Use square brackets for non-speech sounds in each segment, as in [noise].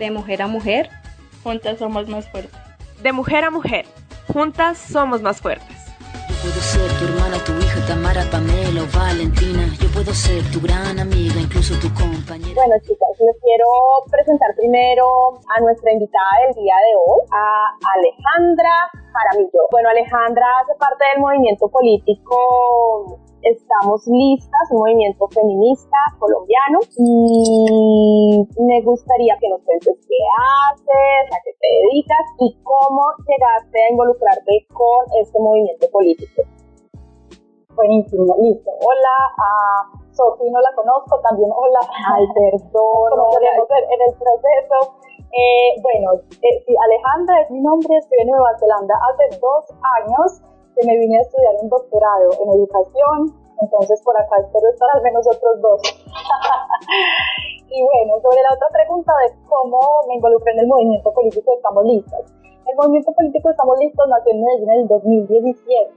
De mujer a mujer, juntas somos más fuertes. De mujer a mujer, juntas somos más fuertes. Yo puedo ser tu hermana, tu hija, Tamara, Pamela o Valentina. Yo puedo ser tu gran amiga, incluso tu compañera. Bueno, chicas, les quiero presentar primero a nuestra invitada del día de hoy, a Alejandra Jaramillo. Bueno, Alejandra hace parte del movimiento político Estamos Listas, un movimiento feminista colombiano y me gustaría que nos cuentes qué haces, a qué te dedicas y cómo llegaste a involucrarte con este movimiento político. Buenísimo, listo. Hola a Sofi, no la conozco, también hola a Alberto, [laughs] en el proceso. Eh, bueno, eh, Alejandra es mi nombre, estoy en Nueva Zelanda hace dos años que me vine a estudiar un doctorado en educación, entonces por acá espero estar al menos otros dos. [laughs] y bueno, sobre la otra pregunta de cómo me involucré en el movimiento político Estamos Listos. El movimiento político Estamos Listos nació en Medellín en el 2017.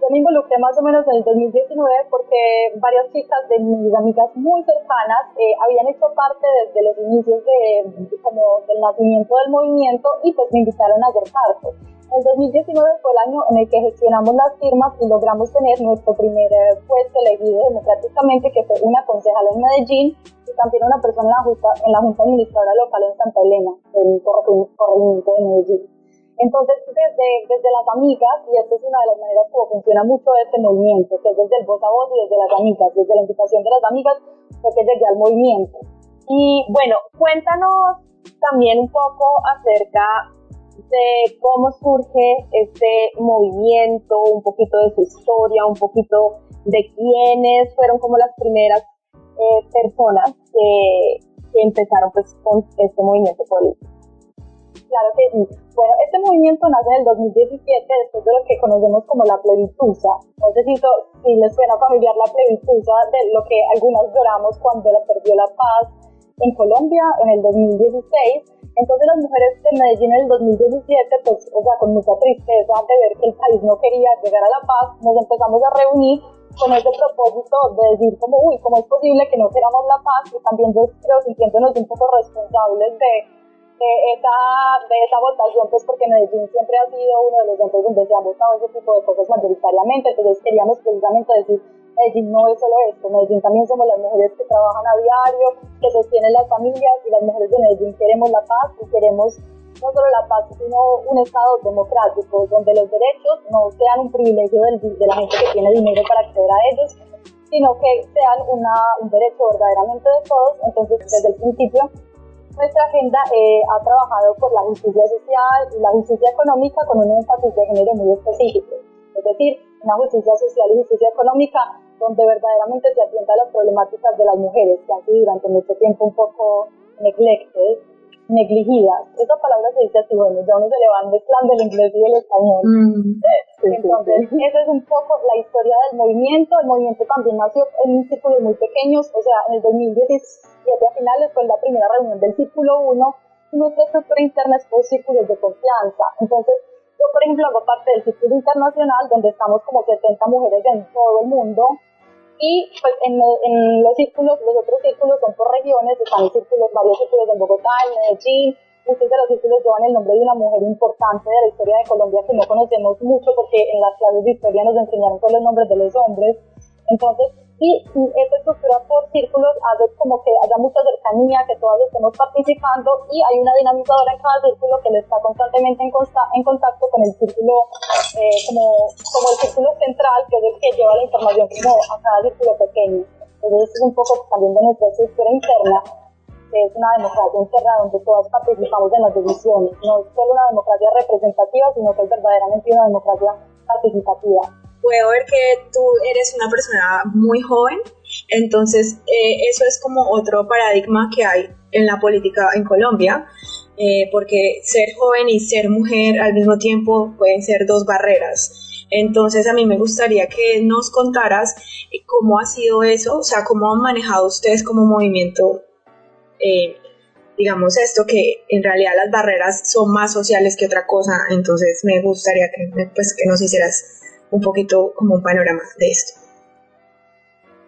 Yo me involucré más o menos en el 2019 porque varias chicas de mis amigas muy cercanas eh, habían hecho parte desde los inicios de, como del nacimiento del movimiento y pues me invitaron a ser parte. El 2019 fue el año en el que gestionamos las firmas y logramos tener nuestro primer eh, puesto elegido democráticamente, que fue una concejala en Medellín y también una persona en la, Junta, en la Junta Administradora Local en Santa Elena, en corregimiento de Medellín. Entonces, desde, desde las amigas, y esta es una de las maneras como funciona mucho este movimiento, que es desde el voz a voz y desde las amigas, desde la invitación de las amigas, fue que llegué al movimiento. Y bueno, cuéntanos también un poco acerca de cómo surge este movimiento, un poquito de su historia, un poquito de quiénes fueron como las primeras eh, personas que, que, empezaron pues con este movimiento político. Claro que sí. Bueno, este movimiento nace en el 2017 después de lo que conocemos como la plebitusa. No sé si, si les suena familiar la plebitusa de lo que algunas lloramos cuando la perdió la paz en Colombia en el 2016 entonces las mujeres de Medellín en el 2017, pues, o sea, con mucha tristeza de ver que el país no quería llegar a la paz, nos empezamos a reunir con ese propósito de decir como, uy, ¿cómo es posible que no queramos la paz? Y también yo creo sintiéndonos un poco responsables de, de, esa, de esa votación, pues porque Medellín siempre ha sido uno de los centros donde se ha votado ese tipo de cosas mayoritariamente, entonces queríamos precisamente decir, Medellín no es solo esto, Medellín también somos las mujeres que trabajan a diario, que sostienen las familias y las mujeres de Medellín queremos la paz y queremos no solo la paz, sino un Estado democrático donde los derechos no sean un privilegio de la gente que tiene dinero para acceder a ellos, sino que sean una, un derecho verdaderamente de todos. Entonces, desde el principio, nuestra agenda eh, ha trabajado por la justicia social y la justicia económica con un énfasis de género muy específico. Es decir, una justicia social y justicia económica donde verdaderamente se atienda a las problemáticas de las mujeres que han sido durante mucho tiempo un poco neglected, negligidas. Esa palabra se dice así, bueno, ya uno se le van mezclando el inglés y el español. Mm, Entonces, esa es un poco la historia del movimiento. El movimiento también nació en círculos muy pequeños, o sea, en el 2017 a finales fue la primera reunión del círculo 1 y nuestra estructura interna es por círculos de confianza. Entonces, yo, por ejemplo, hago parte del Círculo Internacional, donde estamos como 70 mujeres en todo el mundo. Y pues en, en, los círculos, los otros círculos son por regiones, están círculos, varios círculos en Bogotá, en Medellín. Muchos de los círculos llevan el nombre de una mujer importante de la historia de Colombia que no conocemos mucho porque en las clases de historia nos enseñaron todos los nombres de los hombres. Entonces, y esta estructura por círculos hace como que haya mucha cercanía, que todas estemos participando y hay una dinamizadora en cada círculo que le está constantemente en, en contacto con el círculo, eh, como, como el círculo central, que es el que lleva la información a cada círculo pequeño. Entonces es un poco también de nuestra estructura interna, que es una democracia interna donde todas participamos en las decisiones. No es solo una democracia representativa, sino que es verdaderamente una democracia participativa puedo ver que tú eres una persona muy joven Entonces, eh, eso es como otro paradigma que hay en la política en Colombia, eh, porque ser joven y ser mujer al mismo tiempo pueden ser dos barreras. Entonces, a mí me gustaría que nos contaras cómo ha sido eso, o sea, cómo han manejado ustedes como movimiento, eh, digamos esto, que en realidad las barreras son más sociales que otra cosa. Entonces, me gustaría que, pues, que nos hicieras un poquito como un panorama de esto.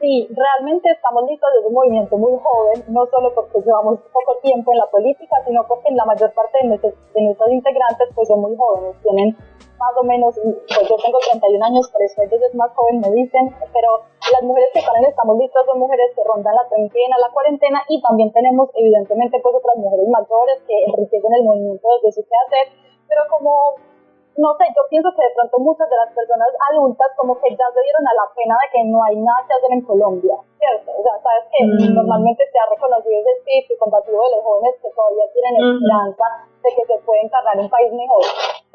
Sí, realmente estamos listos desde un movimiento muy joven, no solo porque llevamos poco tiempo en la política, sino porque la mayor parte de nuestros, de nuestros integrantes pues son muy jóvenes, tienen más o menos, pues yo tengo 31 años, por eso ellos es más joven, me dicen, pero las mujeres que están en Estamos Listos son mujeres que rondan la treintena, la cuarentena, y también tenemos evidentemente pues otras mujeres mayores que enriquecen el movimiento desde su quehacer, pero como no sé, yo pienso que de pronto muchas de las personas adultas como que ya se dieron a la pena de que no hay nada que hacer en Colombia, ¿cierto? O sea, sabes que mm. normalmente se ha reconocido ese espíritu combativo de los jóvenes que todavía tienen esperanza de que se puede encarnar un país mejor.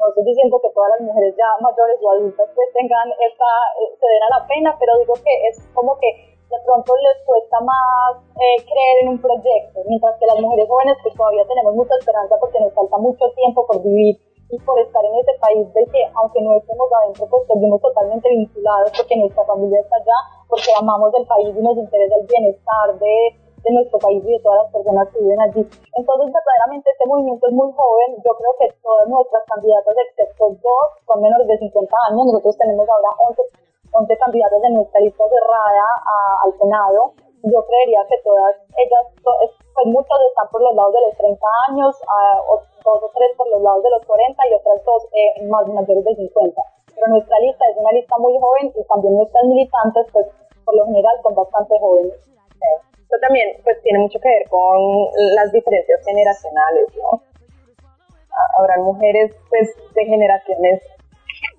No estoy diciendo que todas las mujeres ya mayores o adultas pues tengan esta, eh, se den a la pena, pero digo que es como que de pronto les cuesta más eh, creer en un proyecto, mientras que las mujeres jóvenes pues todavía tenemos mucha esperanza porque nos falta mucho tiempo por vivir y por estar en ese país de que aunque no estemos adentro pues seguimos totalmente vinculados porque nuestra familia está allá, porque amamos el país y nos interesa el bienestar de, de nuestro país y de todas las personas que viven allí. Entonces verdaderamente este movimiento es muy joven, yo creo que todas nuestras candidatas excepto dos son menores de 50 años, nosotros tenemos ahora 11, 11 candidatas en nuestra lista cerrada al Senado, yo creería que todas ellas, pues muchas están por los lados de los 30 años, dos o tres por los lados de los 40 y otras dos eh, más mayores de 50. Pero nuestra lista es una lista muy joven y también nuestras militantes, pues por lo general son bastante jóvenes. Esto también pues tiene mucho que ver con las diferencias generacionales, ¿no? Habrán mujeres pues de generaciones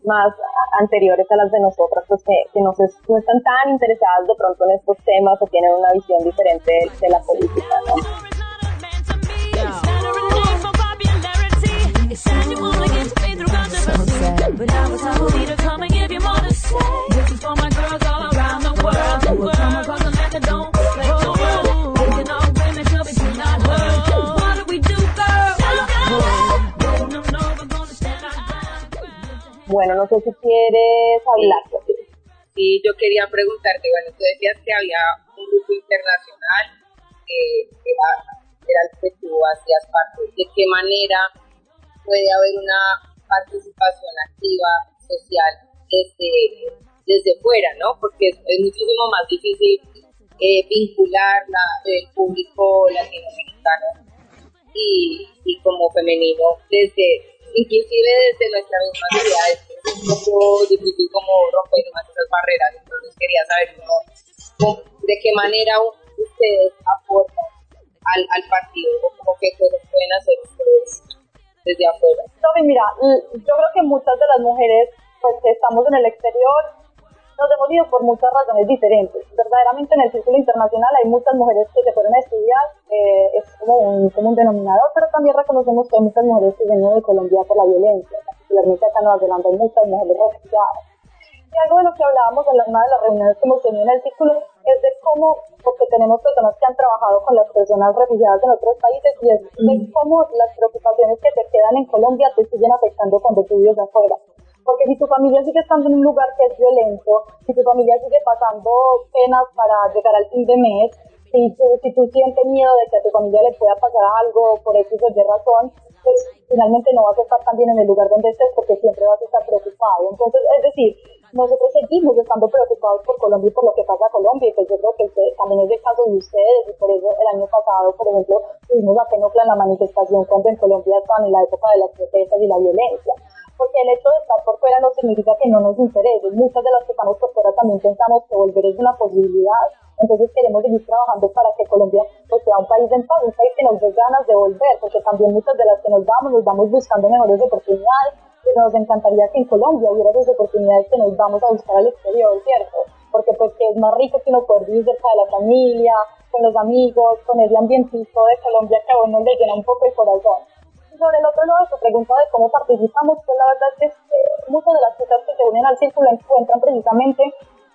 más anteriores a las de nosotras, pues que, que no, no, están tan interesadas de pronto en estos temas o tienen una visión diferente de, la política, ¿no? Bueno, no sé si quieres hablar. Sí, yo quería preguntarte, bueno, tú decías que había un grupo internacional que era, era el que tú hacías parte. ¿De qué manera puede haber una participación activa social desde, desde fuera, ¿no? Porque es, muchísimo más difícil eh, vincular la, el público latinoamericano y, como femenino desde inclusive desde nuestra misma ciudad. Es un poco difícil como romper esas barreras, entonces quería saber de qué manera ustedes aportan al, al partido o que cosas pueden hacer ustedes desde afuera. Mira, yo creo que muchas de las mujeres pues que estamos en el exterior nos hemos ido por muchas razones diferentes. Verdaderamente en el círculo internacional hay muchas mujeres que se fueron a estudiar, eh, es como un, como un denominador, pero también reconocemos que hay muchas mujeres que vienen de Colombia por la violencia, particularmente acá en Nueva Zelanda muchas mujeres refugiadas. Y algo de lo que hablábamos en una de las reuniones que hemos tenido en el círculo es de cómo, porque tenemos personas que han trabajado con las personas refugiadas en otros países, y es de cómo las preocupaciones que te quedan en Colombia te siguen afectando cuando tú vives afuera. Porque si tu familia sigue estando en un lugar que es violento, si tu familia sigue pasando penas para llegar al fin de mes, si tú, si tú sientes miedo de que a tu familia le pueda pasar algo por X o Y razón, pues finalmente no vas a estar tan bien en el lugar donde estés porque siempre vas a estar preocupado. Entonces, es decir, nosotros seguimos estando preocupados por Colombia y por lo que pasa a Colombia, y pues yo creo que también es el caso de ustedes, y por eso el año pasado, por ejemplo, tuvimos a Penocla en la manifestación cuando en Colombia estaban en la época de las protestas y la violencia porque el hecho de estar por fuera no significa que no nos interese. Muchas de las que estamos por fuera también pensamos que volver es una posibilidad. Entonces queremos seguir trabajando para que Colombia pues, sea un país en paz, un país que nos dé ganas de volver, porque también muchas de las que nos vamos, nos vamos buscando mejores oportunidades, nos encantaría que en Colombia hubiera esas oportunidades que nos vamos a buscar al exterior, ¿cierto? Porque pues que es más rico que uno poder vivir cerca de la familia, con los amigos, con ese ambientito de Colombia que a uno le llena un poco el corazón sobre el otro lado, su pregunta de cómo participamos, pues la verdad es que muchas de las cosas que se unen al círculo encuentran precisamente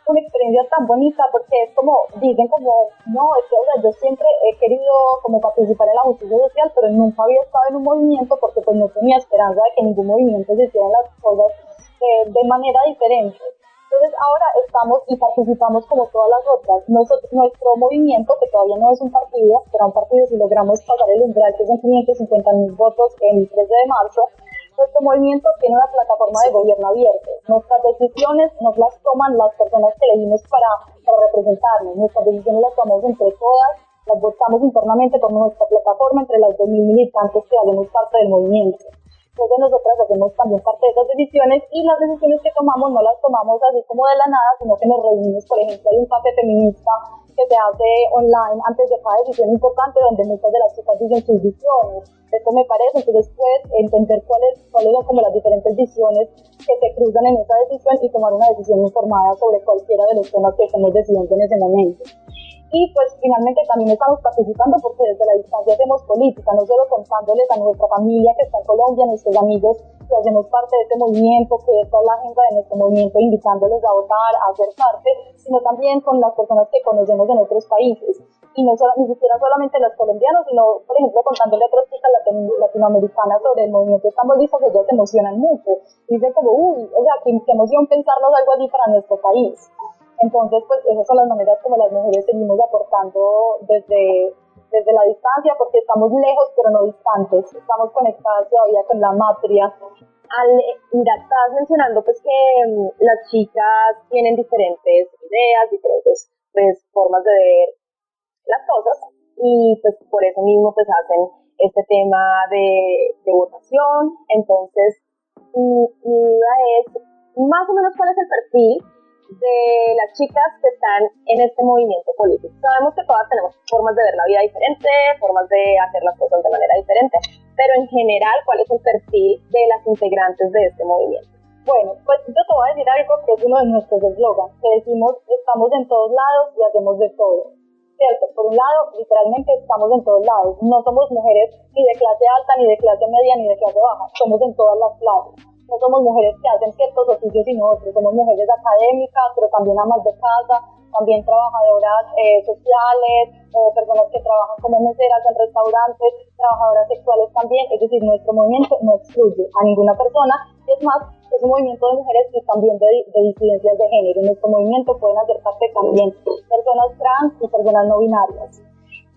una experiencia tan bonita porque es como, dicen como, no, es que o sea, yo siempre he querido como participar en la justicia social, pero nunca había estado en un movimiento porque pues no tenía esperanza de que ningún movimiento se hicieran las cosas eh, de manera diferente. Entonces ahora estamos y participamos como todas las otras. nuestro movimiento, que todavía no es un partido, será un partido si logramos pasar el umbral que son 550 mil votos el 13 de marzo, nuestro movimiento tiene una plataforma de gobierno abierto. Nuestras decisiones nos las toman las personas que elegimos para, para representarnos. Nuestras decisiones las tomamos entre todas, las votamos internamente por nuestra plataforma entre las 2.000 militantes que hacemos parte del movimiento. Entonces nosotras hacemos también parte de esas decisiones y las decisiones que tomamos no las tomamos así como de la nada, sino que nos reunimos, por ejemplo, hay un café feminista que se hace online antes de cada decisión importante donde muchas de las chicas dicen sus visiones. Esto me parece, entonces puedes entender cuáles, cuáles son como las diferentes visiones que se cruzan en esa decisión y tomar una decisión informada sobre cualquiera de los temas que estemos decidiendo en ese momento. Y pues finalmente también estamos participando porque desde la distancia hacemos política, no solo contándoles a nuestra familia que está en Colombia, a nuestros amigos que hacemos parte de este movimiento, que esta es la agenda de nuestro movimiento, invitándoles a votar, a ser parte, sino también con las personas que conocemos en otros países. Y no solo, ni siquiera solamente los colombianos, sino, por ejemplo, contándole a otras chicas latinoamericanas sobre el movimiento Estamos Listos, ellas se emocionan mucho. Dicen como, uy, o sea, qué, qué emoción pensarnos algo así para nuestro país. Entonces, pues esas son las maneras como las mujeres seguimos aportando desde, desde la distancia, porque estamos lejos pero no distantes, estamos conectadas todavía con la matria. Al, mira, estás mencionando pues que mm, las chicas tienen diferentes ideas, diferentes pues, formas de ver las cosas y pues por eso mismo pues hacen este tema de, de votación. Entonces, mm, mi duda es más o menos cuál es el perfil de las chicas que están en este movimiento político. Sabemos que todas tenemos formas de ver la vida diferente, formas de hacer las cosas de manera diferente, pero en general, ¿cuál es el perfil de las integrantes de este movimiento? Bueno, pues yo te voy a decir algo que es uno de nuestros eslogans, que decimos estamos en todos lados y hacemos de todo. ¿Cierto? Por un lado, literalmente estamos en todos lados. No somos mujeres ni de clase alta, ni de clase media, ni de clase baja. Somos en todas las clases no somos mujeres que hacen ciertos oficios sino otros, somos mujeres académicas, pero también amas de casa, también trabajadoras eh, sociales, o personas que trabajan como meseras en restaurantes, trabajadoras sexuales también, es decir, nuestro movimiento no excluye a ninguna persona, y es más, es un movimiento de mujeres y también de, de disidencias de género. En nuestro movimiento pueden hacer parte también personas trans y personas no binarias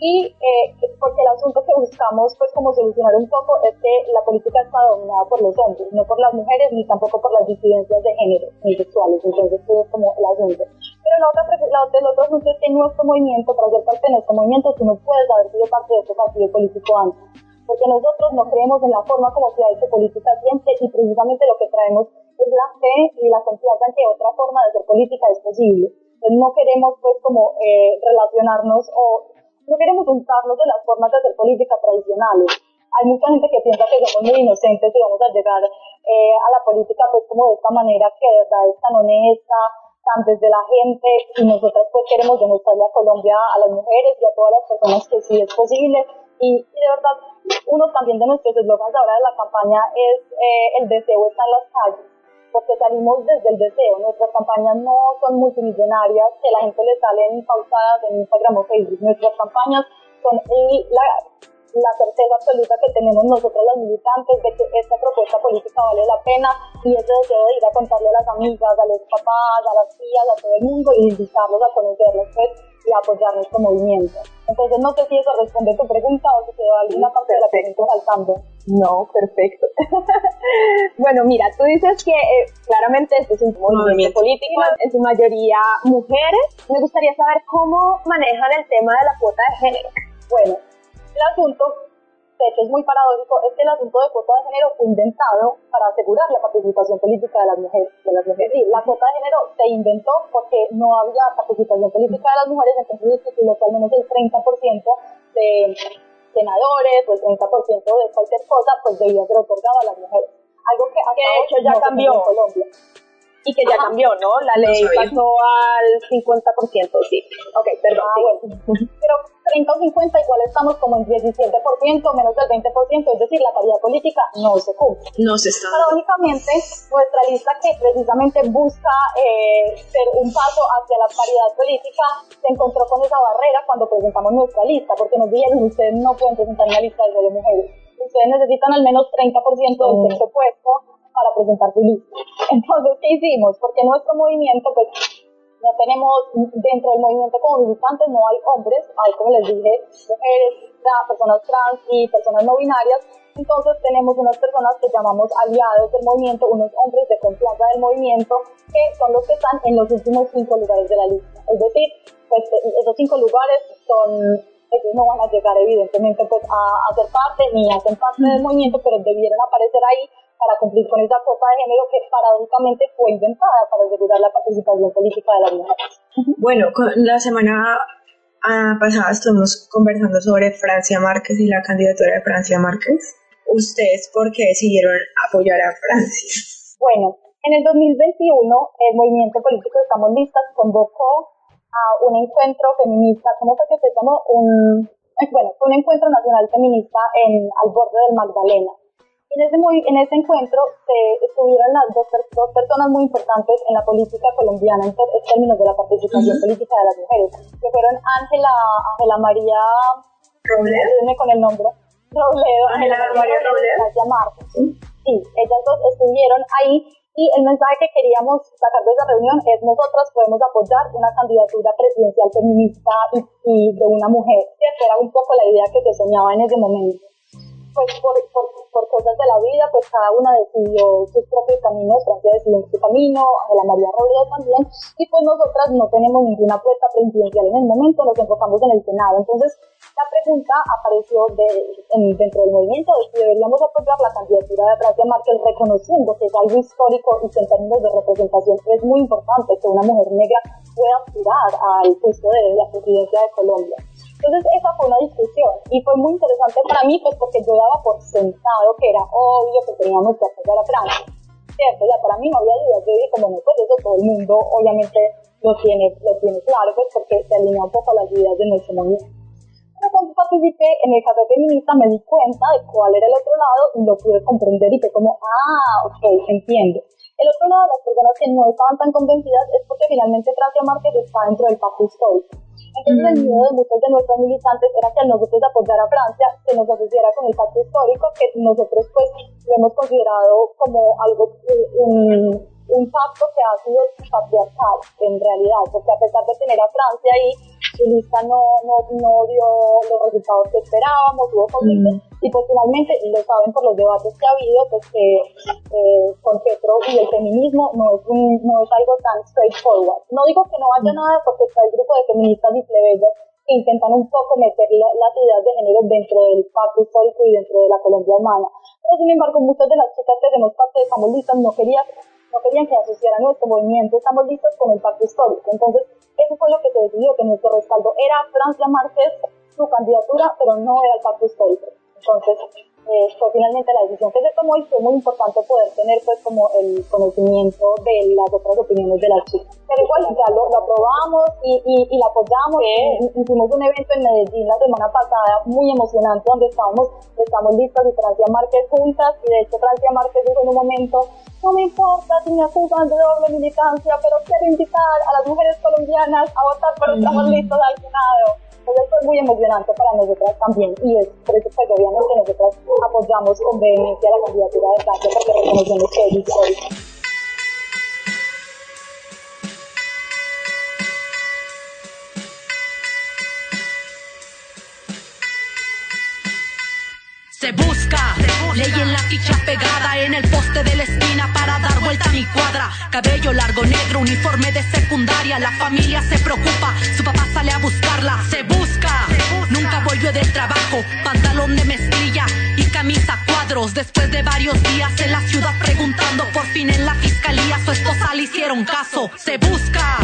y eh, porque el asunto que buscamos pues como solucionar un poco es que la política está dominada por los hombres, no por las mujeres ni tampoco por las disidencias de género ni sexuales, entonces eso es como el asunto. Pero la otra, la otra, el otro asunto es que nuestro movimiento, para ser parte de nuestro movimiento, tú no puedes haber sido parte de otro partido político antes, porque nosotros no creemos en la forma como se ha hecho política siempre y precisamente lo que traemos es la fe y la confianza en que otra forma de hacer política es posible. Entonces no queremos pues como eh, relacionarnos o no queremos juntarnos de las formas de hacer política tradicionales. Hay mucha gente que piensa que somos muy inocentes y vamos a llegar eh, a la política pues como de esta manera que de verdad es tan honesta, tan desde la gente y nosotras pues queremos demostrarle a Colombia, a las mujeres y a todas las personas que sí es posible y, de verdad uno también de nuestros eslogans ahora de la campaña es eh, el deseo está en las calles porque salimos desde el deseo. Nuestras campañas no son multimillonarias, que la gente le salen pausadas en Instagram o Facebook. Nuestras campañas son la, certeza absoluta que tenemos nosotros los militantes de que esta propuesta política vale la pena y ese deseo de ir a contarle a las amigas, a los papás, a las tías, a todo el mundo y invitarlos a conocerlos pues, y apoyar nuestro movimiento. Entonces no sé si eso responde a tu pregunta o si quedó alguna parte de la pregunta faltando. No, perfecto. [laughs] bueno, mira, tú dices que eh, claramente este es un movimiento político, en su mayoría mujeres. Me gustaría saber cómo manejan el tema de la cuota de género. Bueno, el asunto, de hecho es muy paradójico, es que el asunto de cuota de género fue inventado para asegurar la participación política de las mujeres. De las mujeres. Sí, la cuota de género se inventó porque no había participación política de las mujeres, entonces se que al menos el 30% de senadores o el 30% de cualquier cosa, pues debía ser otorgado a las mujeres. Algo que, de hecho ya cambió. En Colombia. y que ya cambió, ¿no? La ley pasó al 50%, sí. Ok, perdón. Ah, bueno. Pero [laughs] 30 o 50 igual estamos como en 17%, menos del 20%, es decir, la calidad política no se cumple. No se está. Paradójicamente, nuestra lista que precisamente busca eh, ser un paso hacia la paridad política, se encontró con esa barrera cuando presentamos nuestra lista, porque nos dijeron, ustedes no pueden presentar una lista de mujeres, ustedes necesitan al menos 30% del sexo puesto para presentar su lista. [laughs] Entonces, ¿qué hicimos? Porque nuestro movimiento, pues, no tenemos, dentro del movimiento como militantes no hay hombres, hay, como les dije, mujeres, personas trans y personas no binarias. Entonces tenemos unas personas que llamamos aliados del movimiento, unos hombres de confianza del movimiento, que son los que están en los últimos cinco lugares de la lista. Es decir, pues, esos cinco lugares son ellos no van a llegar evidentemente pues a, hacer parte ni hacen parte del movimiento, pero debieran aparecer ahí para cumplir con esa cuota de género que paradójicamente fue inventada para asegurar la participación política de las mujeres. Bueno, la semana ah, pasada estuvimos conversando sobre Francia Márquez y la candidatura de Francia Márquez. ¿Ustedes por qué decidieron apoyar a Francia? Bueno, en el 2021 el movimiento político Estamos Listas convocó a un encuentro feminista, ¿cómo fue que se llamó? Un, bueno, un encuentro nacional feminista en, al borde del Magdalena. En ese, en ese encuentro se estuvieron las dos, dos, personas muy importantes en la política colombiana en, términos de la participación política de las mujeres, que fueron Ángela Ángela María Robledo, con el nombre Robledo, Ángela María Robledo, Marcos. Sí, ellas dos estuvieron ahí y el mensaje que queríamos sacar de esa reunión es nosotras podemos apoyar una candidatura presidencial feminista y, y de una mujer, ¿cierto? Era un poco la idea que se soñaba en ese momento pues por, por, cosas de la vida, pues cada una decidió sus propios caminos, Francia decidió su camino, Ángela María Robledo también, y pues nosotras no tenemos ninguna apuesta presidencial en el momento, nos enfocamos en el Senado. Entonces, la pregunta apareció de, en, dentro del movimiento de si deberíamos apoyar la candidatura de Francia Márquez, reconociendo que es algo histórico y que en términos de representación es muy importante que una mujer negra pueda aspirar al puesto de la presidencia de Colombia. Entonces esa fue una discusión y fue muy interesante para mí pues porque yo daba por sentado que era obvio que teníamos que apoyar a Francia. ¿Cierto? Ya para mí no había dudas, yo dije como no, pues eso todo el mundo obviamente lo tiene, lo tiene claro pues porque se alinea un poco a las ideas de nuestro movimiento. Pero cuando participé en el café feminista me di cuenta de cuál era el otro lado y lo pude comprender y fue como, ah, ok, entiendo. El otro lado, las personas que no estaban tan convencidas es porque finalmente Francia Márquez está dentro del pacto histórico. Entonces el miedo de muchos de nuestros militantes era que al nosotros apoyar a Francia se nos asociara con el pacto histórico que nosotros pues lo hemos considerado como algo, un, un pacto que ha sido patriarcal en realidad, porque a pesar de tener a Francia ahí, lista no, no, no dio los resultados que esperábamos, hubo conflictos, y pues finalmente, y lo saben por los debates que ha habido, pues que eh, con Petro y el feminismo no es, un, no es algo tan straightforward. No digo que no haya nada porque está el grupo de feministas y plebeyas que intentan un poco meter las ideas de género dentro del pacto histórico y dentro de la Colombia humana. Pero sin embargo, muchas de las chicas que hacemos parte de Estamos Listas no querían no querían que asociara nuestro movimiento, estamos listos con el pacto histórico. Entonces, eso fue lo que se decidió, que nuestro respaldo era Francia Márquez, su candidatura, pero no era el pacto histórico. Entonces, eh, fue finalmente la decisión que se tomó y fue muy importante poder tener pues como el conocimiento de las otras opiniones de las chicas. Pero igual ya lo, aprobamos y, y, y la apoyamos. Hicimos un evento en Medellín la semana pasada muy emocionante donde estábamos, estamos listas y Francia Márquez juntas y de hecho Francia Márquez dijo en un momento no me importa si me acusan de doble militancia, pero quiero invitar a las mujeres colombianas a votar por Estamos Listos al Senado. Entonces fue muy emocionante para nosotras también y es por eso que obviamente nosotros apoyamos con vehemencia la candidatura de Francia porque reconocemos que es Se busca, ley en la ficha pegada en el poste de la esquina para dar vuelta a mi cuadra. Cabello largo, negro, uniforme de secundaria. La familia se preocupa, su papá sale a buscarla. Se busca, nunca volvió del trabajo. Pantalón de mezclilla y camisa cuadros. Después de varios días en la ciudad preguntando, por fin en la fiscalía su esposa le hicieron caso. Se busca,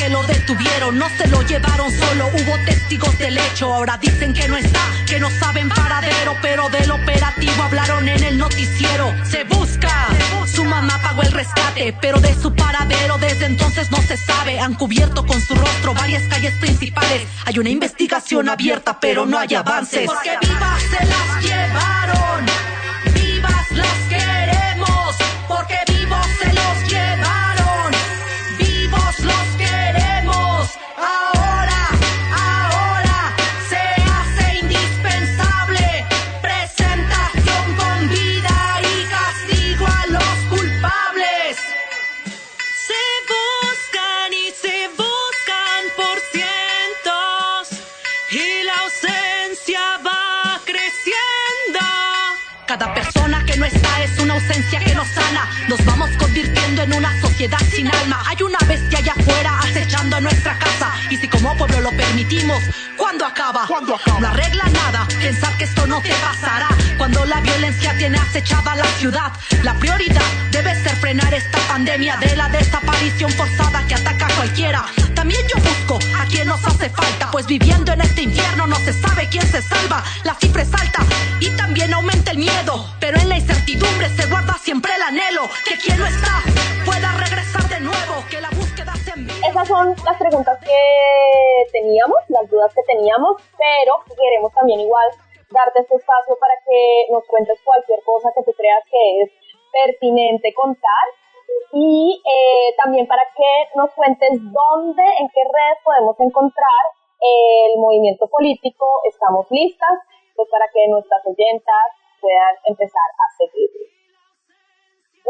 que lo detuvieron, no se lo llevaron solo. Hubo testigos del hecho, ahora dicen que no está, que no saben paradero pero del operativo hablaron en el noticiero. Se busca, su mamá pagó el rescate, pero de su paradero desde entonces no se sabe. Han cubierto con su rostro varias calles principales. Hay una investigación abierta, pero no hay avances. Porque vivas se las llevaron, está es una ausencia que nos sana. Nos vamos convirtiendo en una sociedad sin alma. Hay una bestia allá afuera acechando a nuestra casa. Y si como pueblo lo permitimos, ¿cuándo acaba? No arregla nada pensar que esto no te pasará. Cuando la violencia tiene acechada la ciudad, la prioridad debe ser frenar esta pandemia de la desaparición forzada que ataca a cualquiera. También yo busco a quien nos hace falta, pues viviendo en este infierno no se sabe quién se salva. La cifra es alta y también aumenta el miedo, pero en la incertidumbre se siempre el anhelo que quien no está pueda regresar de nuevo, que la búsqueda se envíe. Esas son las preguntas que teníamos, las dudas que teníamos, pero queremos también igual darte este espacio para que nos cuentes cualquier cosa que tú creas que es pertinente contar y eh, también para que nos cuentes dónde, en qué redes podemos encontrar el movimiento político. Estamos listas pues para que nuestras oyentas puedan empezar a seguir.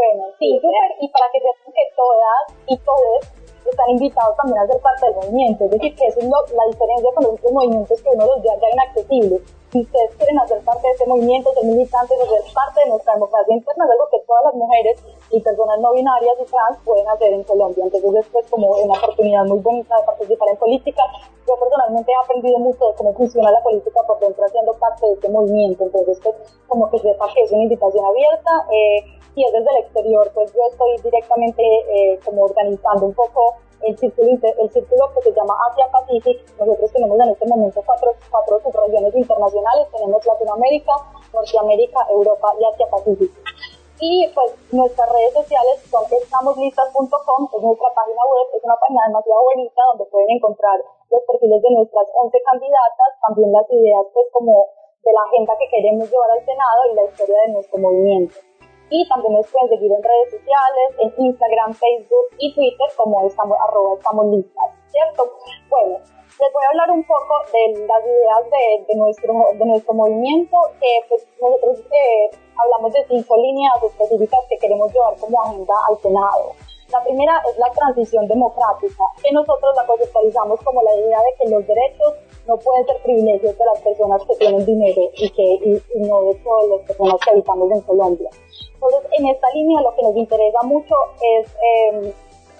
Bueno, sí, súper. Y para que sepan que todas y todos están invitados también a ser parte del movimiento. Es decir, que eso es lo- la diferencia con los otros movimientos que uno los ya inaccesibles. Si ustedes quieren hacer parte de este movimiento, ser militantes, ser parte de nuestra democracia interna, es algo que todas las mujeres y personas no binarias y trans pueden hacer en Colombia. Entonces, es pues como una oportunidad muy bonita de participar en política. Yo personalmente he aprendido mucho de cómo funciona la política por dentro haciendo parte de este movimiento. Entonces, pues como que sepa que es una invitación abierta. Eh, y es desde el exterior, pues yo estoy directamente eh, como organizando un poco el círculo, el círculo que se llama Asia Pacific. Nosotros tenemos en este momento cuatro, cuatro subregiones internacionales, tenemos Latinoamérica, Norteamérica, Europa y Asia Pacífico. Y pues nuestras redes sociales son estamoslistas.com, es nuestra página web, es una página demasiado bonita donde pueden encontrar los perfiles de nuestras 11 candidatas, también las ideas pues como de la agenda que queremos llevar al Senado y la historia de nuestro movimiento y también nos pueden seguir en redes sociales, en Instagram, Facebook y Twitter como estamos, arroba estamos listas, ¿cierto? Bueno, les voy a hablar un poco de las ideas de, nuestro, de nuestro movimiento, que pues nosotros eh, hablamos de cinco líneas específicas que queremos llevar como agenda al Senado. La primera es la transición democrática, que nosotros la conceptualizamos como la idea de que los derechos no pueden ser privilegios de las personas que tienen dinero y que y, y no de todas las personas que habitamos en Colombia. Entonces, en esta línea lo que nos interesa mucho es eh,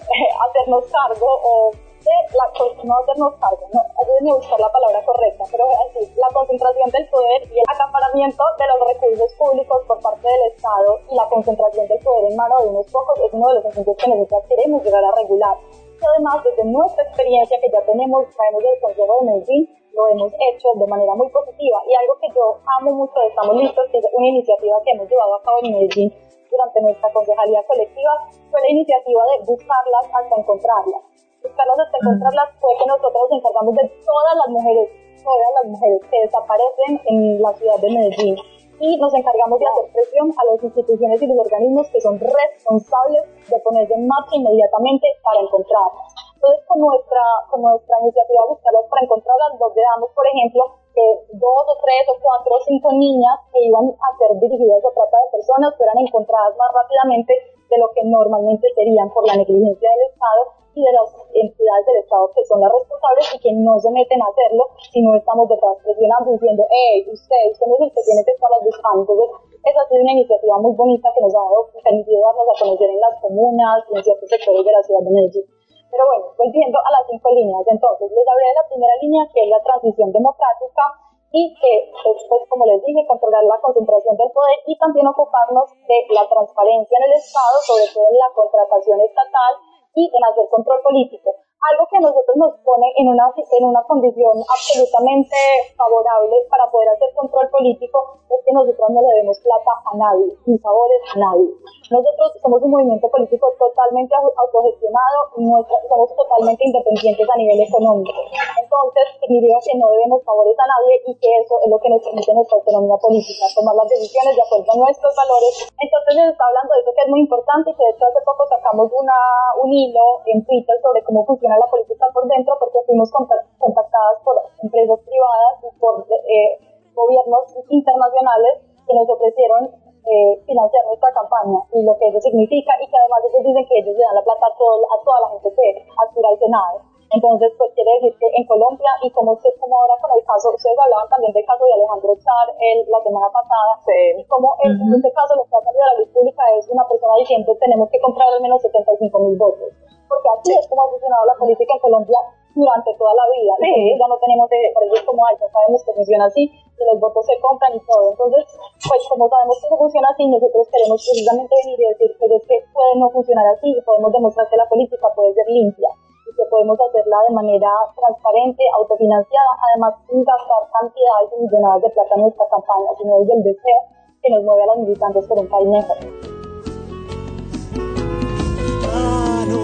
[laughs] hacernos cargo o de la, pues, no hacernos cargo, no, ayúdenme a buscar la palabra correcta, pero así, la concentración del poder y el acaparamiento de los recursos públicos por parte del Estado y la concentración del poder en manos de unos pocos es uno de los asuntos que nosotros queremos llegar a regular. Y además, desde nuestra experiencia que ya tenemos, traemos del Consejo de Medellín, lo hemos hecho de manera muy positiva. Y algo que yo amo mucho de Estamos Listos, que es una iniciativa que hemos llevado a cabo en Medellín durante nuestra concejalía colectiva, fue la iniciativa de buscarlas hasta encontrarlas. Buscarlas hasta encontrarlas fue que nosotros nos encargamos de todas las mujeres, todas las mujeres que desaparecen en la ciudad de Medellín. Y nos encargamos de hacer presión a las instituciones y los organismos que son responsables de ponerse en marcha inmediatamente para encontrarlas. Entonces, con nuestra, con nuestra iniciativa Buscarlas para encontrarlas, logramos, por ejemplo, que dos o tres o cuatro o cinco niñas que iban a ser dirigidas a trata de personas fueran encontradas más rápidamente de lo que normalmente serían por la negligencia del Estado y de las entidades del Estado que son las responsables y que no se meten a hacerlo si no estamos detrás presionando diciendo, hey, usted, usted no es el que tiene que estarlas buscando. Entonces, esa ha sido una iniciativa muy bonita que nos ha dado, permitido darnos a conocer en las comunas en ciertos sectores de la ciudad de Medellín. Pero bueno, volviendo a las cinco líneas, entonces les hablé de la primera línea que es la transición democrática y que es, pues, como les dije, controlar la concentración del poder y también ocuparnos de la transparencia en el Estado, sobre todo en la contratación estatal y en hacer control político. Algo que a nosotros nos pone en una, en una condición absolutamente favorable para poder hacer control político es que nosotros no le demos plata a nadie, ni favores a nadie. Nosotros somos un movimiento político totalmente autogestionado y somos totalmente independientes a nivel económico. Entonces, significa que no debemos favores a nadie y que eso es lo que nos permite nuestra autonomía política, tomar las decisiones de acuerdo a nuestros valores. Entonces, les está hablando de eso que es muy importante y que de hecho hace poco sacamos una, un hilo en Twitter sobre cómo funciona la política por dentro porque fuimos contactadas por empresas privadas y por eh, gobiernos internacionales que nos ofrecieron eh, financiar nuestra campaña y lo que eso significa y que además ellos dicen que ellos le dan la plata a, todo, a toda la gente que aspira al Senado. Entonces, pues quiere decir que en Colombia, y como, usted, como ahora con el caso, ustedes hablaban también del caso de Alejandro Char el, la semana pasada, y como en, este caso lo que ha salido a la luz pública es una persona diciendo tenemos que comprar al menos 75 mil votos porque así es como ha funcionado la política en Colombia durante toda la vida. Sí. Ya no tenemos, de, por eso es como, ay, ya sabemos que funciona así, que los votos se compran y todo. Entonces, pues como sabemos que eso funciona así, nosotros queremos precisamente venir y decir, pues es que puede no funcionar así y podemos demostrar que la política puede ser limpia y que podemos hacerla de manera transparente, autofinanciada, además sin gastar cantidades millonadas de plata en nuestra campaña, sino desde el deseo que nos mueve a los militantes por un país mejor.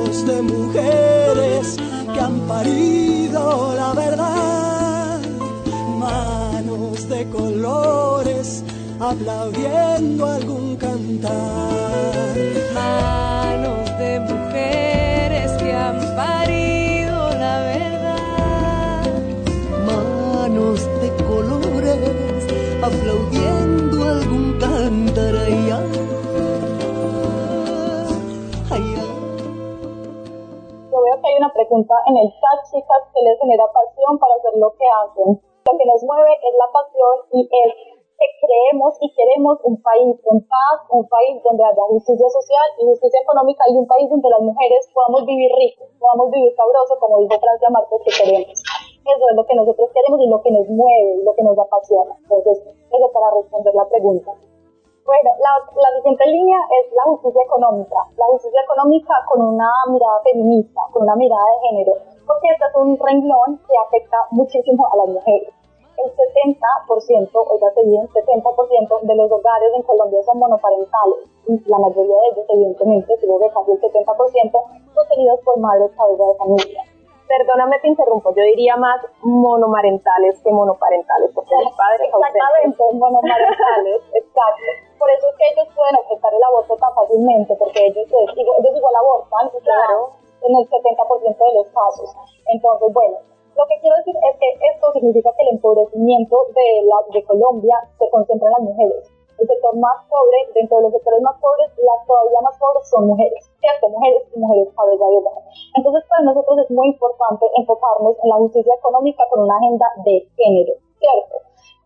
De mujeres que han parido la verdad, manos de colores aplaudiendo algún cantar, manos de mujeres que han parido la verdad, manos de colores aplaudiendo algún cantar. Hay una pregunta en el chat, chicas, que les genera pasión para hacer lo que hacen. Lo que nos mueve es la pasión y es que creemos y queremos un país en paz, un país donde haya justicia social y justicia económica y un país donde las mujeres podamos vivir ricos, podamos vivir sabroso, como dijo Francia Márquez que queremos. Eso es lo que nosotros queremos y lo que nos mueve lo que nos apasiona. Entonces, eso para responder la pregunta. Bueno, la, siguiente línea es la justicia económica. La justicia económica con una mirada feminista, con una mirada de género, porque este es un renglón que afecta muchísimo a las mujeres. El 70%, oiga bien, 70% de los hogares en Colombia son monoparentales y la mayoría de ellos, evidentemente, digo que casi el 70%, son tenidos por madres cabeza de familia perdóname te interrumpo, yo diría más monomarentales que monoparentales, porque los padres Exactamente, monomarentales, [laughs] exacto. Por eso es que ellos pueden objetar el aborto tan fácilmente, porque ellos, ellos igual abortan, claro, en el 70% de los casos. Entonces, bueno, lo que quiero decir es que esto significa que el empobrecimiento de, la, de Colombia se concentra en las mujeres. El sector más pobre, dentro de los sectores más pobres, las todavía más pobres son mujeres ¿cierto? Mujeres y mujeres cabeza de hogar. Entonces, para nosotros es muy importante enfocarnos en la justicia económica con una agenda de género, ¿cierto?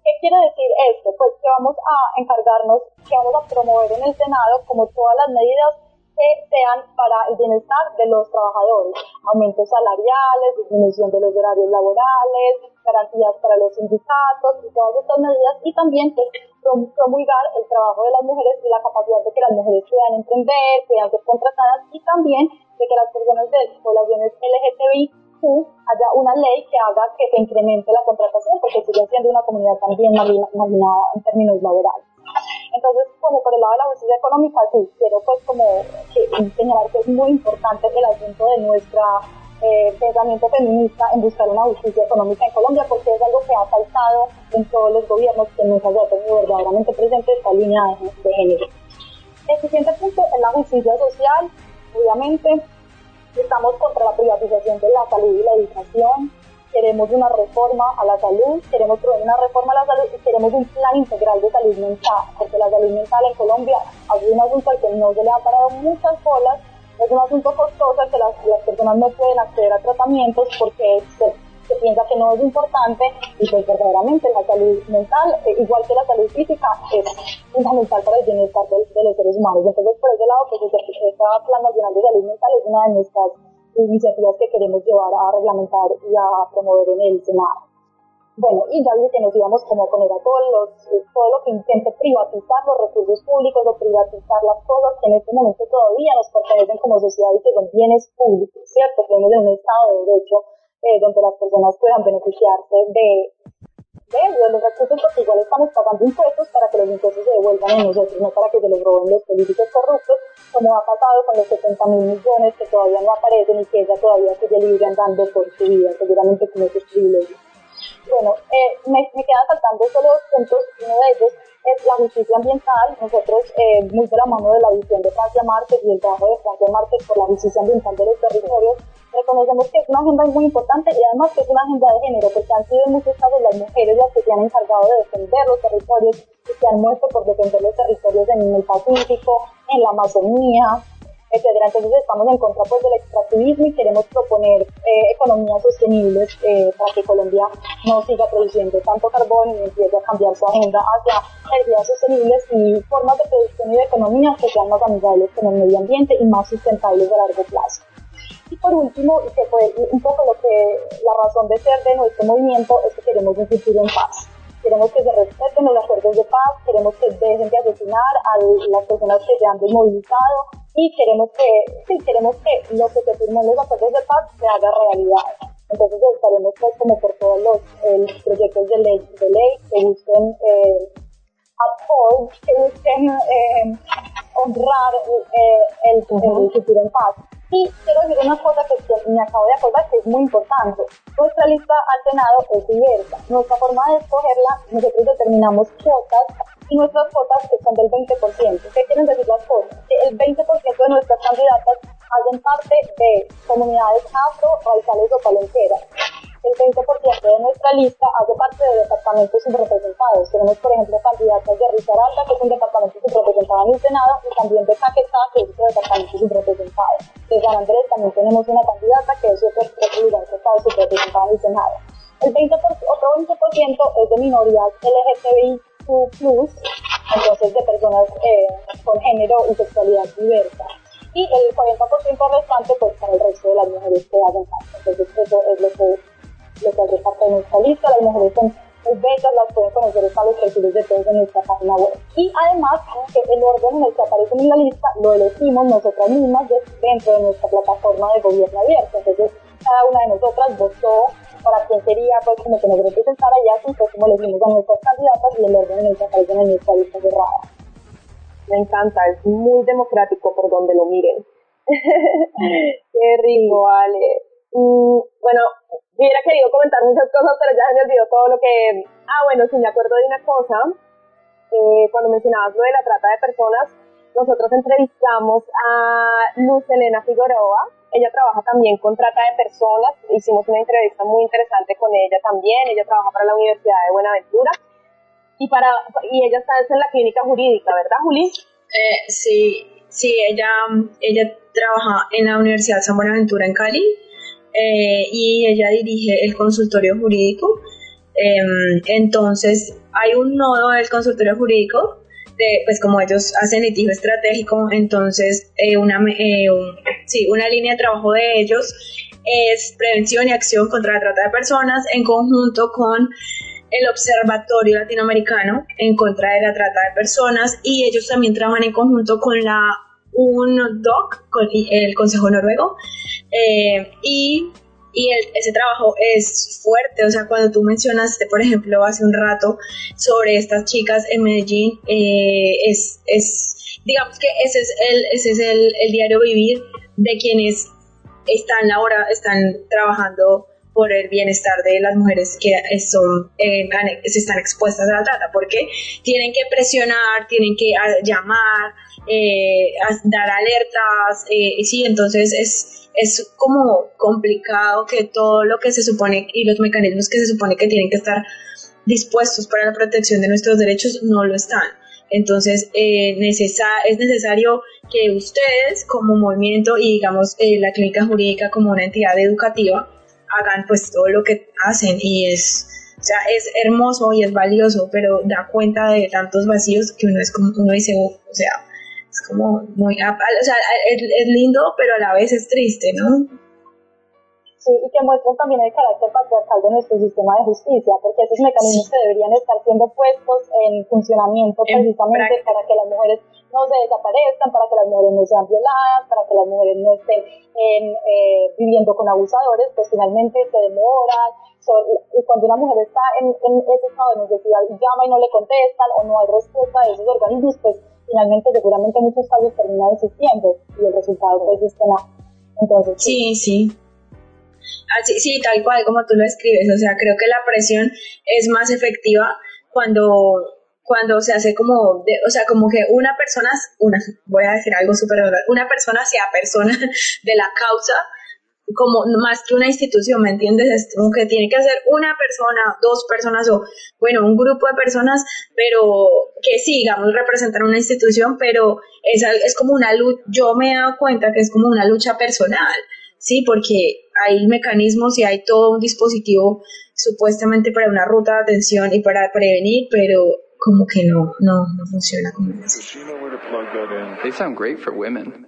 ¿Qué quiere decir esto? Pues que vamos a encargarnos, que vamos a promover en el Senado como todas las medidas que sean para el bienestar de los trabajadores, aumentos salariales, disminución de los horarios laborales, garantías para los sindicatos y todas estas medidas, y también que promulgar el trabajo de las mujeres y la capacidad de que las mujeres puedan emprender, puedan ser contratadas y también de que las personas de poblaciones LGTBIQ haya una ley que haga que se incremente la contratación porque siguen siendo una comunidad también marginada en términos laborales. Entonces, como por el lado de la justicia económica, sí, quiero pues como señalar que es muy importante el asunto de nuestra eh, pensamiento feminista en buscar una justicia económica en Colombia, porque es algo que ha faltado en todos los gobiernos que nunca se ha tenido verdaderamente presente esta línea de, género. El siguiente punto es la justicia social, obviamente. Estamos contra la privatización de la salud y la educación. Queremos una reforma a la salud, queremos una reforma a la salud y queremos un plan integral de salud mental, porque la salud mental en Colombia sido un asunto al que no se le han parado muchas bolas es un asunto costoso que las, personas no pueden acceder a tratamientos porque se, piensa que no es importante y pues verdaderamente la salud mental, eh, igual que la salud física, es fundamental para el bienestar de, los seres humanos. Entonces, por ese lado, pues Plan Nacional de Salud Mental es una de nuestras iniciativas que queremos llevar a reglamentar y a promover en el Senado. Bueno, y ya dije que nos íbamos como a poner a todos los, todo lo que intente privatizar los recursos públicos o privatizar las cosas que en este momento todavía nos pertenecen como sociedad y que son bienes públicos, ¿cierto? Tenemos en un Estado de Derecho eh, donde las personas puedan beneficiarse de, los recursos porque igual estamos pagando impuestos para que los impuestos se devuelvan a nosotros, no para que se los roben los políticos corruptos, como ha pasado con los 70 mil millones que todavía no aparecen y que ella todavía sigue libre andando por su vida, seguramente con esos privilegios. Bueno, eh, me, me quedan faltando solo dos puntos. Uno de ellos es la justicia ambiental. Nosotros, eh, muy de la mano de la visión de Francia Márquez y el trabajo de Francia Márquez por la justicia ambiental de los territorios, reconocemos que es una agenda muy importante y además que es una agenda de género, porque han sido en muchos casos las mujeres las que se han encargado de defender los territorios y se han muerto por defender los territorios en el Pacífico, en la Amazonía, etcétera. Entonces estamos en contra pues, del extractivismo y queremos proponer eh, economías sostenibles eh, para que Colombia no siga produciendo tanto carbón y empiece a cambiar su agenda hacia energías sostenibles y formas de producción y de economía que sean más amigables con el medio ambiente y más sustentables a largo plazo. Y por último, y que fue un poco lo que la razón de ser de nuestro movimiento es que queremos un futuro en paz queremos que se respeten los acuerdos de paz, queremos que dejen de asesinar a las personas que se han desmovilizado y queremos que, sí, queremos que lo que se firmó en los acuerdos de paz se haga realidad. Entonces estaremos pues como por todos los proyectos de ley, de ley que busquen eh, que busquen eh, honrar eh, el, el futuro en paz. Y quiero decir una cosa que me acabo de acordar que es muy importante. Nuestra lista al Senado es diversa. Nuestra forma de escogerla, nosotros determinamos cuotas y nuestras cuotas son del 20%. ¿Qué quieren decir las cuotas? Que el 20% de nuestras candidatas hacen parte de comunidades afro, radicales o palenqueras el 20% de nuestra lista hace parte de departamentos subrepresentados. Tenemos, por ejemplo, candidatas de Risaralda, que es un departamento subrepresentado en el Senado, y también de Caquetá, que es otro departamento subrepresentado. De San Andrés también tenemos una candidata que es está subrepresentada en el Senado. El 20%, otro 20% es de minorías LGTBIQ+, entonces de personas eh, con género y sexualidad diversa y el 40% restante pues para el resto de las mujeres que hacen parte. Entonces eso es lo que lo que de nuestra lista. Las mujeres son muy bellas, las pueden conocer de todos en nuestra página web. Y además, que el orden en el que aparecen en la lista lo elegimos nosotras mismas dentro de nuestra plataforma de gobierno abierto. Entonces, cada una de nosotras votó para quién sería, pues, como que nos representara y así fue como elegimos a nuestras candidatas y el orden en el que aparecen en nuestra lista cerrada. Me encanta, es muy democrático por donde lo miren. [laughs] Qué rico, Ale. Mm, bueno, hubiera querido comentar muchas cosas, pero ya se me olvidó todo lo que... Ah, bueno, sí, me acuerdo de una cosa. Eh, cuando mencionabas lo de la trata de personas, nosotros entrevistamos a Luz Elena Figueroa. Ella trabaja también con trata de personas. Hicimos una entrevista muy interesante con ella también. Ella trabaja para la Universidad de Buenaventura. Y, para, y ella está en la clínica jurídica, ¿verdad, Juli? Eh, sí, sí, ella, ella trabaja en la Universidad de San Buenaventura en Cali eh, y ella dirige el consultorio jurídico. Em, entonces, hay un nodo del consultorio jurídico, de, pues como ellos hacen litigio estratégico, entonces eh, una, eh, sí, una línea de trabajo de ellos es prevención y acción contra la trata de personas en conjunto con el Observatorio Latinoamericano en contra de la trata de personas y ellos también trabajan en conjunto con la un doc con el Consejo Noruego eh, y, y ese trabajo es fuerte, o sea, cuando tú mencionaste, por ejemplo, hace un rato sobre estas chicas en Medellín, eh, es, es, digamos que ese es, el, ese es el, el diario vivir de quienes están ahora, están trabajando por el bienestar de las mujeres que son, eh, se están expuestas a la trata, porque tienen que presionar, tienen que ah, llamar, eh, dar alertas, eh, sí, entonces es, es como complicado que todo lo que se supone y los mecanismos que se supone que tienen que estar dispuestos para la protección de nuestros derechos no lo están. Entonces eh, es necesario que ustedes como movimiento y digamos eh, la clínica jurídica como una entidad educativa hagan pues todo lo que hacen y es, o sea, es hermoso y es valioso, pero da cuenta de tantos vacíos que uno es como, uno dice, o sea, es como muy, o sea, es, lindo, pero a la vez es triste, ¿no? Sí, y que muestran también el carácter patriarcal de nuestro sistema de justicia, porque esos mecanismos que deberían estar siendo puestos en funcionamiento precisamente para que las mujeres no se desaparezcan, para que las mujeres no sean violadas, para que las mujeres no estén eh, viviendo con abusadores, pues finalmente se demoran. y cuando una mujer está en, ese estado de necesidad y llama y no le contestan o no hay respuesta de esos organismos, pues finalmente seguramente muchos casos terminan existiendo y el resultado pues es que nada. Entonces, sí, sí. Así, sí, tal cual como tú lo escribes. O sea, creo que la presión es más efectiva cuando cuando se hace como, de, o sea, como que una persona, una, voy a decir algo súper una persona sea persona [laughs] de la causa, como más que una institución, ¿me entiendes? Es como que tiene que ser una persona, dos personas o, bueno, un grupo de personas, pero que sí, digamos, representan una institución, pero es, es como una lucha, yo me he dado cuenta que es como una lucha personal, ¿sí? Porque hay mecanismos y hay todo un dispositivo supuestamente para una ruta de atención y para prevenir, pero como que no, no, no funciona como eso. They sound great for women.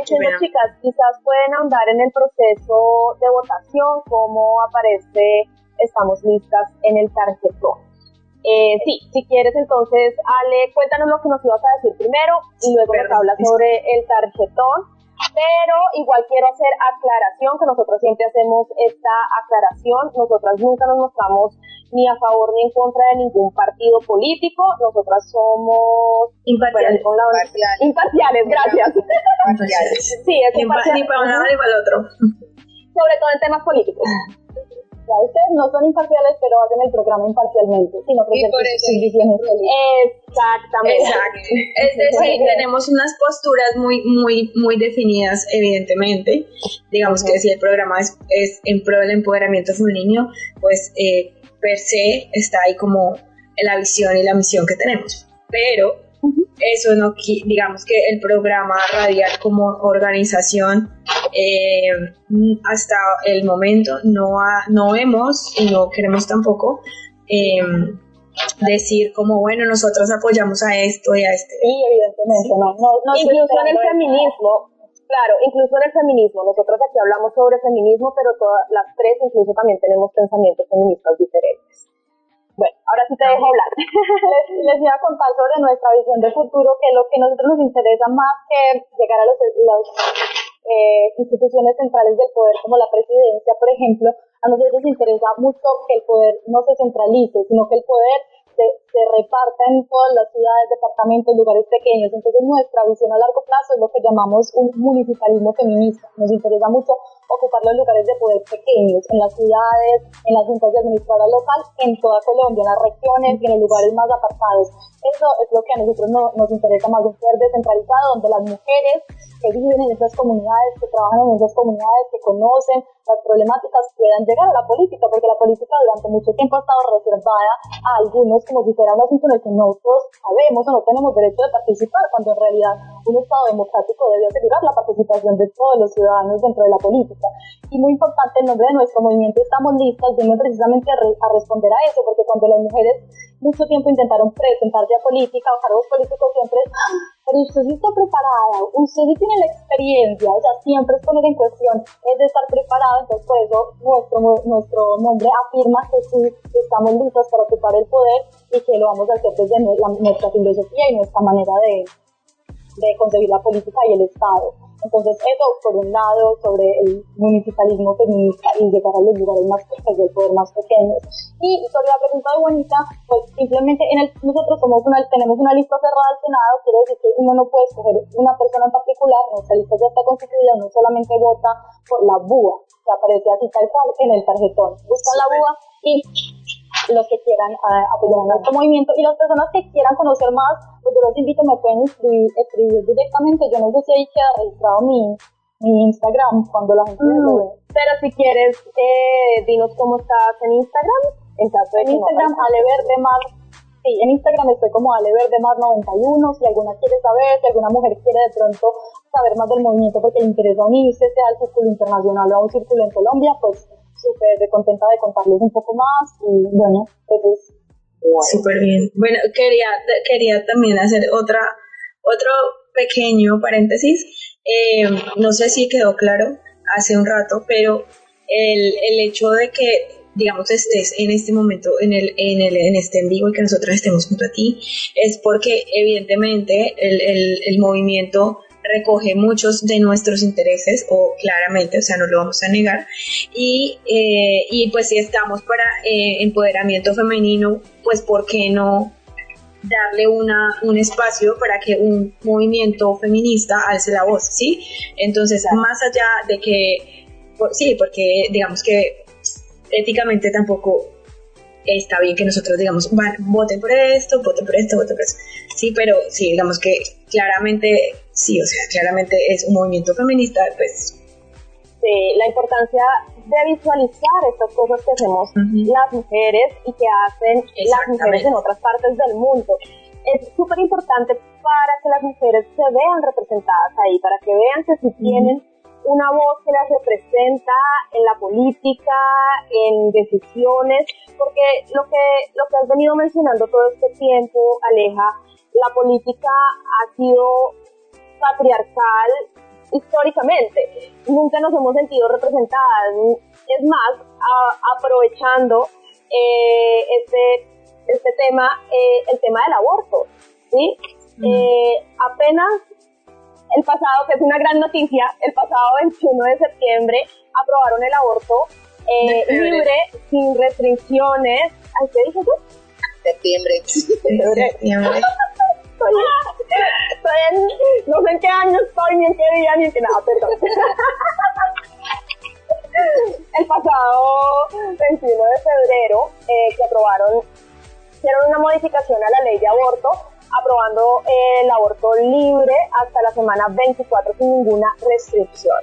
Diciendo, chicas, quizás pueden ahondar en el proceso de votación, cómo aparece Estamos listas en el tarjetón. Eh, sí, si quieres entonces, Ale, cuéntanos lo que nos ibas a decir primero y luego nos hablas sobre el tarjetón. Pero igual quiero hacer aclaración, que nosotros siempre hacemos esta aclaración. Nosotras nunca nos mostramos ni a favor ni en contra de ningún partido político. Nosotras somos imparciales. imparciales, gracias. Sí, es imparcial. Ni para uno ni para el otro. Sobre todo en temas políticos. Ya, ustedes no son imparciales, pero hacen el programa imparcialmente, sino y por eso Exactamente. Exacto. Es decir, tenemos unas posturas muy, muy, muy definidas, evidentemente. Digamos que si el programa es, es en pro del empoderamiento femenino, pues eh, per se está ahí como la visión y la misión que tenemos. Pero eso no, digamos que el programa radial como organización eh, hasta el momento no, no hemos y no queremos tampoco eh, decir como bueno nosotros apoyamos a esto y a este. Sí, evidentemente, no, no, incluso en el feminismo, claro, incluso en el feminismo, nosotros aquí hablamos sobre feminismo, pero todas las tres incluso también tenemos pensamientos feministas diferentes. Bueno, ahora sí te dejo hablar. [laughs] les, iba a contar sobre nuestra visión de futuro, que lo que a nosotros nos interesa más que llegar a las eh, instituciones centrales del poder, como la presidencia, por ejemplo, a nosotros nos interesa mucho que el poder no se centralice, sino que el poder se, se, reparta en todas las ciudades, departamentos, lugares pequeños. Entonces nuestra visión a largo plazo es lo que llamamos un municipalismo feminista. Nos interesa mucho ocupar los lugares de poder pequeños, en las ciudades, en las juntas de administradora local, en toda Colombia, en las regiones y en los lugares más apartados. Eso es lo que a nosotros no, nos interesa más, un poder descentralizado donde las mujeres que viven en esas comunidades, que trabajan en esas comunidades, que conocen las problemáticas, puedan llegar a la política, porque la política durante mucho tiempo ha estado reservada a algunos como si fuera un asunto en el que nosotros sabemos o no tenemos derecho de participar, cuando en realidad un Estado democrático debe asegurar la participación de todos los ciudadanos dentro de la política. Y muy importante, en nombre de nuestro movimiento Estamos Listas, viene precisamente a, a responder a eso, porque cuando las mujeres mucho tiempo intentaron presentarse a política o cargos políticos, siempre pero usted sí está preparada, usted sí tiene la experiencia, o sea, siempre es poner en cuestión, es de estar preparado, entonces por eso nuestro, nuestro nombre afirma que sí estamos listos para ocupar el poder y que lo vamos a hacer desde nuestra filosofía y nuestra manera de, de concebir la política y el Estado. Entonces, eso por un lado sobre el municipalismo feminista y llegar a los lugares más pequeños, del poder más pequeños. Y sobre la pregunta de Juanita, pues simplemente en el, nosotros somos una, tenemos una lista cerrada del Senado, quiere decir que uno no puede escoger una persona en particular, nuestra lista ya está constituida, no solamente vota por la BUA, que aparece así tal cual en el tarjetón. Buscan la BUA y los que quieran uh, apoyar a nuestro movimiento y las personas que quieran conocer más, pues yo los invito, me pueden escribir, escribir directamente, yo no sé si ahí queda registrado mi, mi Instagram cuando la gente mm. lo ve. Pero si quieres, eh, dinos cómo estás en Instagram, en caso de en Instagram, no Mar, sí, en Instagram estoy como aleverdemar91, si alguna quiere saber, si alguna mujer quiere de pronto saber más del movimiento porque le interesa unirse, sea al círculo internacional o a un círculo en Colombia, pues súper contenta de contarles un poco más y bueno, eso es Súper bien. Bueno, quería, quería también hacer otra, otro pequeño paréntesis. Eh, no sé si quedó claro hace un rato, pero el, el hecho de que digamos, estés en este momento en, el, en, el, en este en vivo y que nosotros estemos junto a ti, es porque evidentemente el, el, el movimiento recoge muchos de nuestros intereses, o claramente, o sea, no lo vamos a negar, y, eh, y pues si estamos para eh, empoderamiento femenino, pues ¿por qué no darle una, un espacio para que un movimiento feminista alce la voz, ¿sí? Entonces, más allá de que, sí, porque digamos que éticamente tampoco está bien que nosotros digamos, voten por esto, voten por esto, voten por eso. Sí, pero sí, digamos que claramente, sí, o sea, claramente es un movimiento feminista, pues... Sí, la importancia de visualizar estas cosas que hacemos las mujeres y que hacen las mujeres en otras partes del mundo. Es súper importante para que las mujeres se vean representadas ahí, para que vean que si tienen una voz que las representa en la política, en decisiones, porque lo que, lo que has venido mencionando todo este tiempo, Aleja, la política ha sido patriarcal históricamente. Nunca nos hemos sentido representadas. Es más, aprovechando eh, este, este tema, eh, el tema del aborto, ¿sí? Eh, apenas el pasado, que es una gran noticia, el pasado 21 de septiembre aprobaron el aborto eh, libre, sin restricciones. ¿Ay, ¿Qué dices tú? Septiembre. [laughs] Septiembre. Estoy, estoy en, no sé en qué año estoy, ni en qué día, ni en qué nada, perdón. [laughs] el pasado 21 de febrero eh, que aprobaron, hicieron una modificación a la ley de aborto aprobando el aborto libre hasta la semana 24 sin ninguna restricción.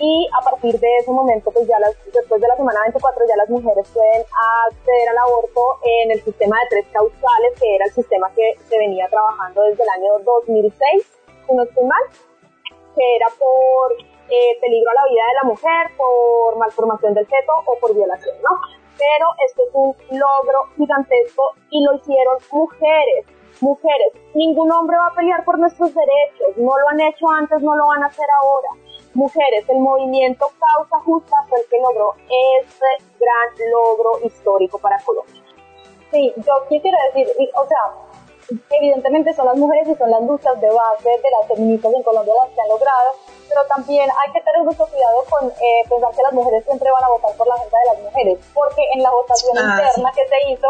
Y a partir de ese momento, pues ya las, después de la semana 24, ya las mujeres pueden acceder al aborto en el sistema de tres causales, que era el sistema que se venía trabajando desde el año 2006, si no estoy mal, que era por eh, peligro a la vida de la mujer, por malformación del feto o por violación, ¿no? Pero esto es un logro gigantesco y lo hicieron mujeres Mujeres, ningún hombre va a pelear por nuestros derechos, no lo han hecho antes, no lo van a hacer ahora. Mujeres, el movimiento Causa Justa fue el que logró este gran logro histórico para Colombia. Sí, yo quisiera decir, o sea, evidentemente son las mujeres y son las luchas de base de las feministas en Colombia las que han logrado, pero también hay que tener mucho cuidado con eh, pensar que las mujeres siempre van a votar por la agenda de las mujeres, porque en la votación ah, interna que se hizo,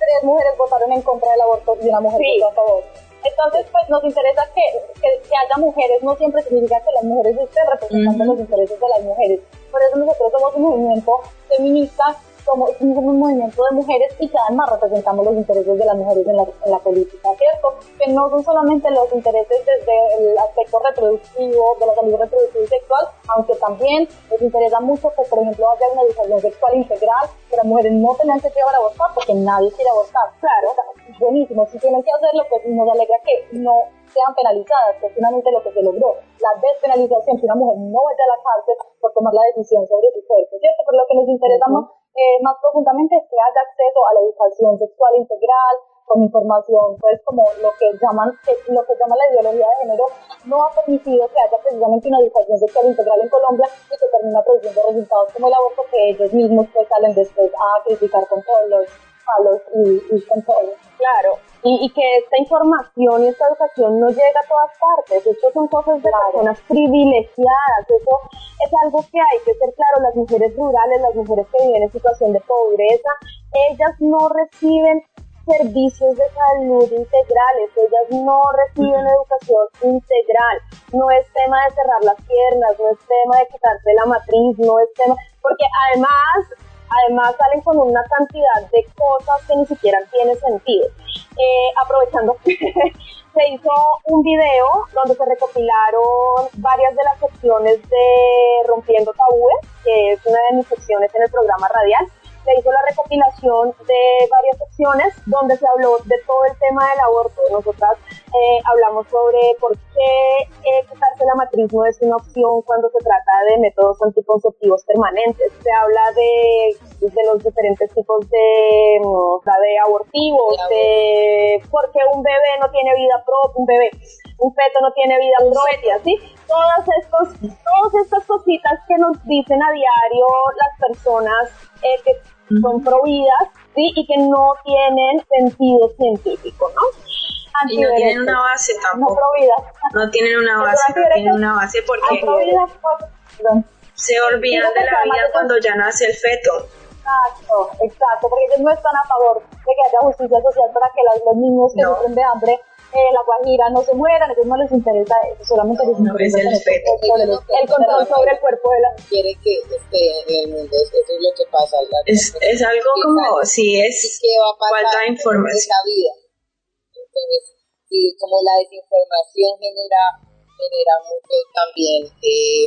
tres mujeres votaron en contra del aborto y una mujer votó a favor. Entonces, pues nos interesa que, que, haya mujeres, no siempre significa que las mujeres estén representando los intereses de las mujeres. Por eso nosotros somos un movimiento feminista somos, un movimiento de mujeres y que además representamos los intereses de las mujeres en la, en la política, ¿cierto? Que no son solamente los intereses desde el aspecto reproductivo, de la salud reproductiva y sexual, aunque también les interesa mucho que, por ejemplo, haya una educación sexual integral, que las mujeres no tengan que llevar a abortar porque nadie quiere abortar. Claro, buenísimo, si tienen que hacerlo, pues nos alegra que no sean penalizadas, que finalmente lo que se logró. La despenalización, que una mujer no vaya a la cárcel por tomar la decisión sobre su cuerpo, ¿cierto? Pero lo que nos interesa más, eh, más profundamente es que haya acceso a la educación sexual integral, con información, pues como lo que llaman, lo que llama la ideología de género, no ha permitido que haya precisamente una educación sexual integral en Colombia y que termina produciendo resultados como el aborto que ellos mismos pues salen después a criticar con todos los palos y, y con todo. Claro, y, y, que esta información y esta educación no llega a todas partes. Esto son cosas de personas privilegiadas. Eso es algo que hay que ser claro. Las mujeres rurales, las mujeres que viven en situación de pobreza, ellas no reciben servicios de salud integrales, ellas no reciben educación integral, no es tema de cerrar las piernas, no es tema de quitarse la matriz, no es tema, porque además, además salen con una cantidad de cosas que ni siquiera tienen sentido. Eh, aprovechando [laughs] se hizo un video donde se recopilaron varias de las secciones de Rompiendo Tabúes, que es una de mis secciones en el programa radial, se hizo la recopilación de varias secciones donde se habló de todo el tema del aborto. Nosotras eh, hablamos sobre por qué eh, quitarse la matriz no es una opción cuando se trata de métodos anticonceptivos permanentes. Se habla de, de los diferentes tipos de, mm, de abortivos, de por qué un bebé no tiene vida propia, un bebé, un feto no tiene vida propia, ¿sí? Todas, estos, todas estas cositas que nos dicen a diario las personas eh, que son prohibidas ¿sí? y que no tienen sentido científico, ¿no? Y no tienen una base tampoco. No, no tienen una base, no tienen una base porque se olvidan de la vida cuando ya nace el feto. Exacto, exacto, porque ellos no están a favor de que haya justicia social para que los, niños que sufren de hambre eh, la guajira no se mueran, a ellos no les interesa eso, solamente les interesa el, el, el, control sobre el cuerpo de la... Quiere que esté en el mundo, eso es lo que pasa. Es, es algo como, si es falta de información. Esa vida. Entonces, sí, como la desinformación genera, genera mucho también eh,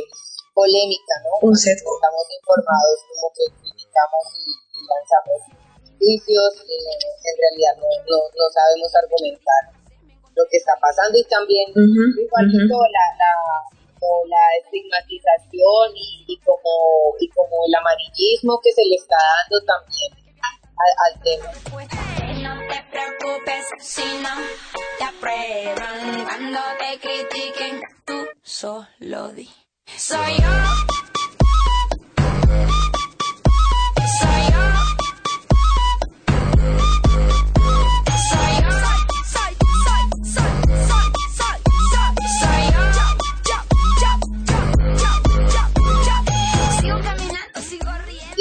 polémica, ¿no? Un. Estamos informados, como que criticamos y, y lanzamos juicios y en realidad no, no, no sabemos argumentar lo que está pasando y también igual la, la, la estigmatización y, y, como, y como el amarillismo que se le está dando también al, tema. No te preocupes si no te aprueban cuando te critiquen, tú solo di. Soy yo.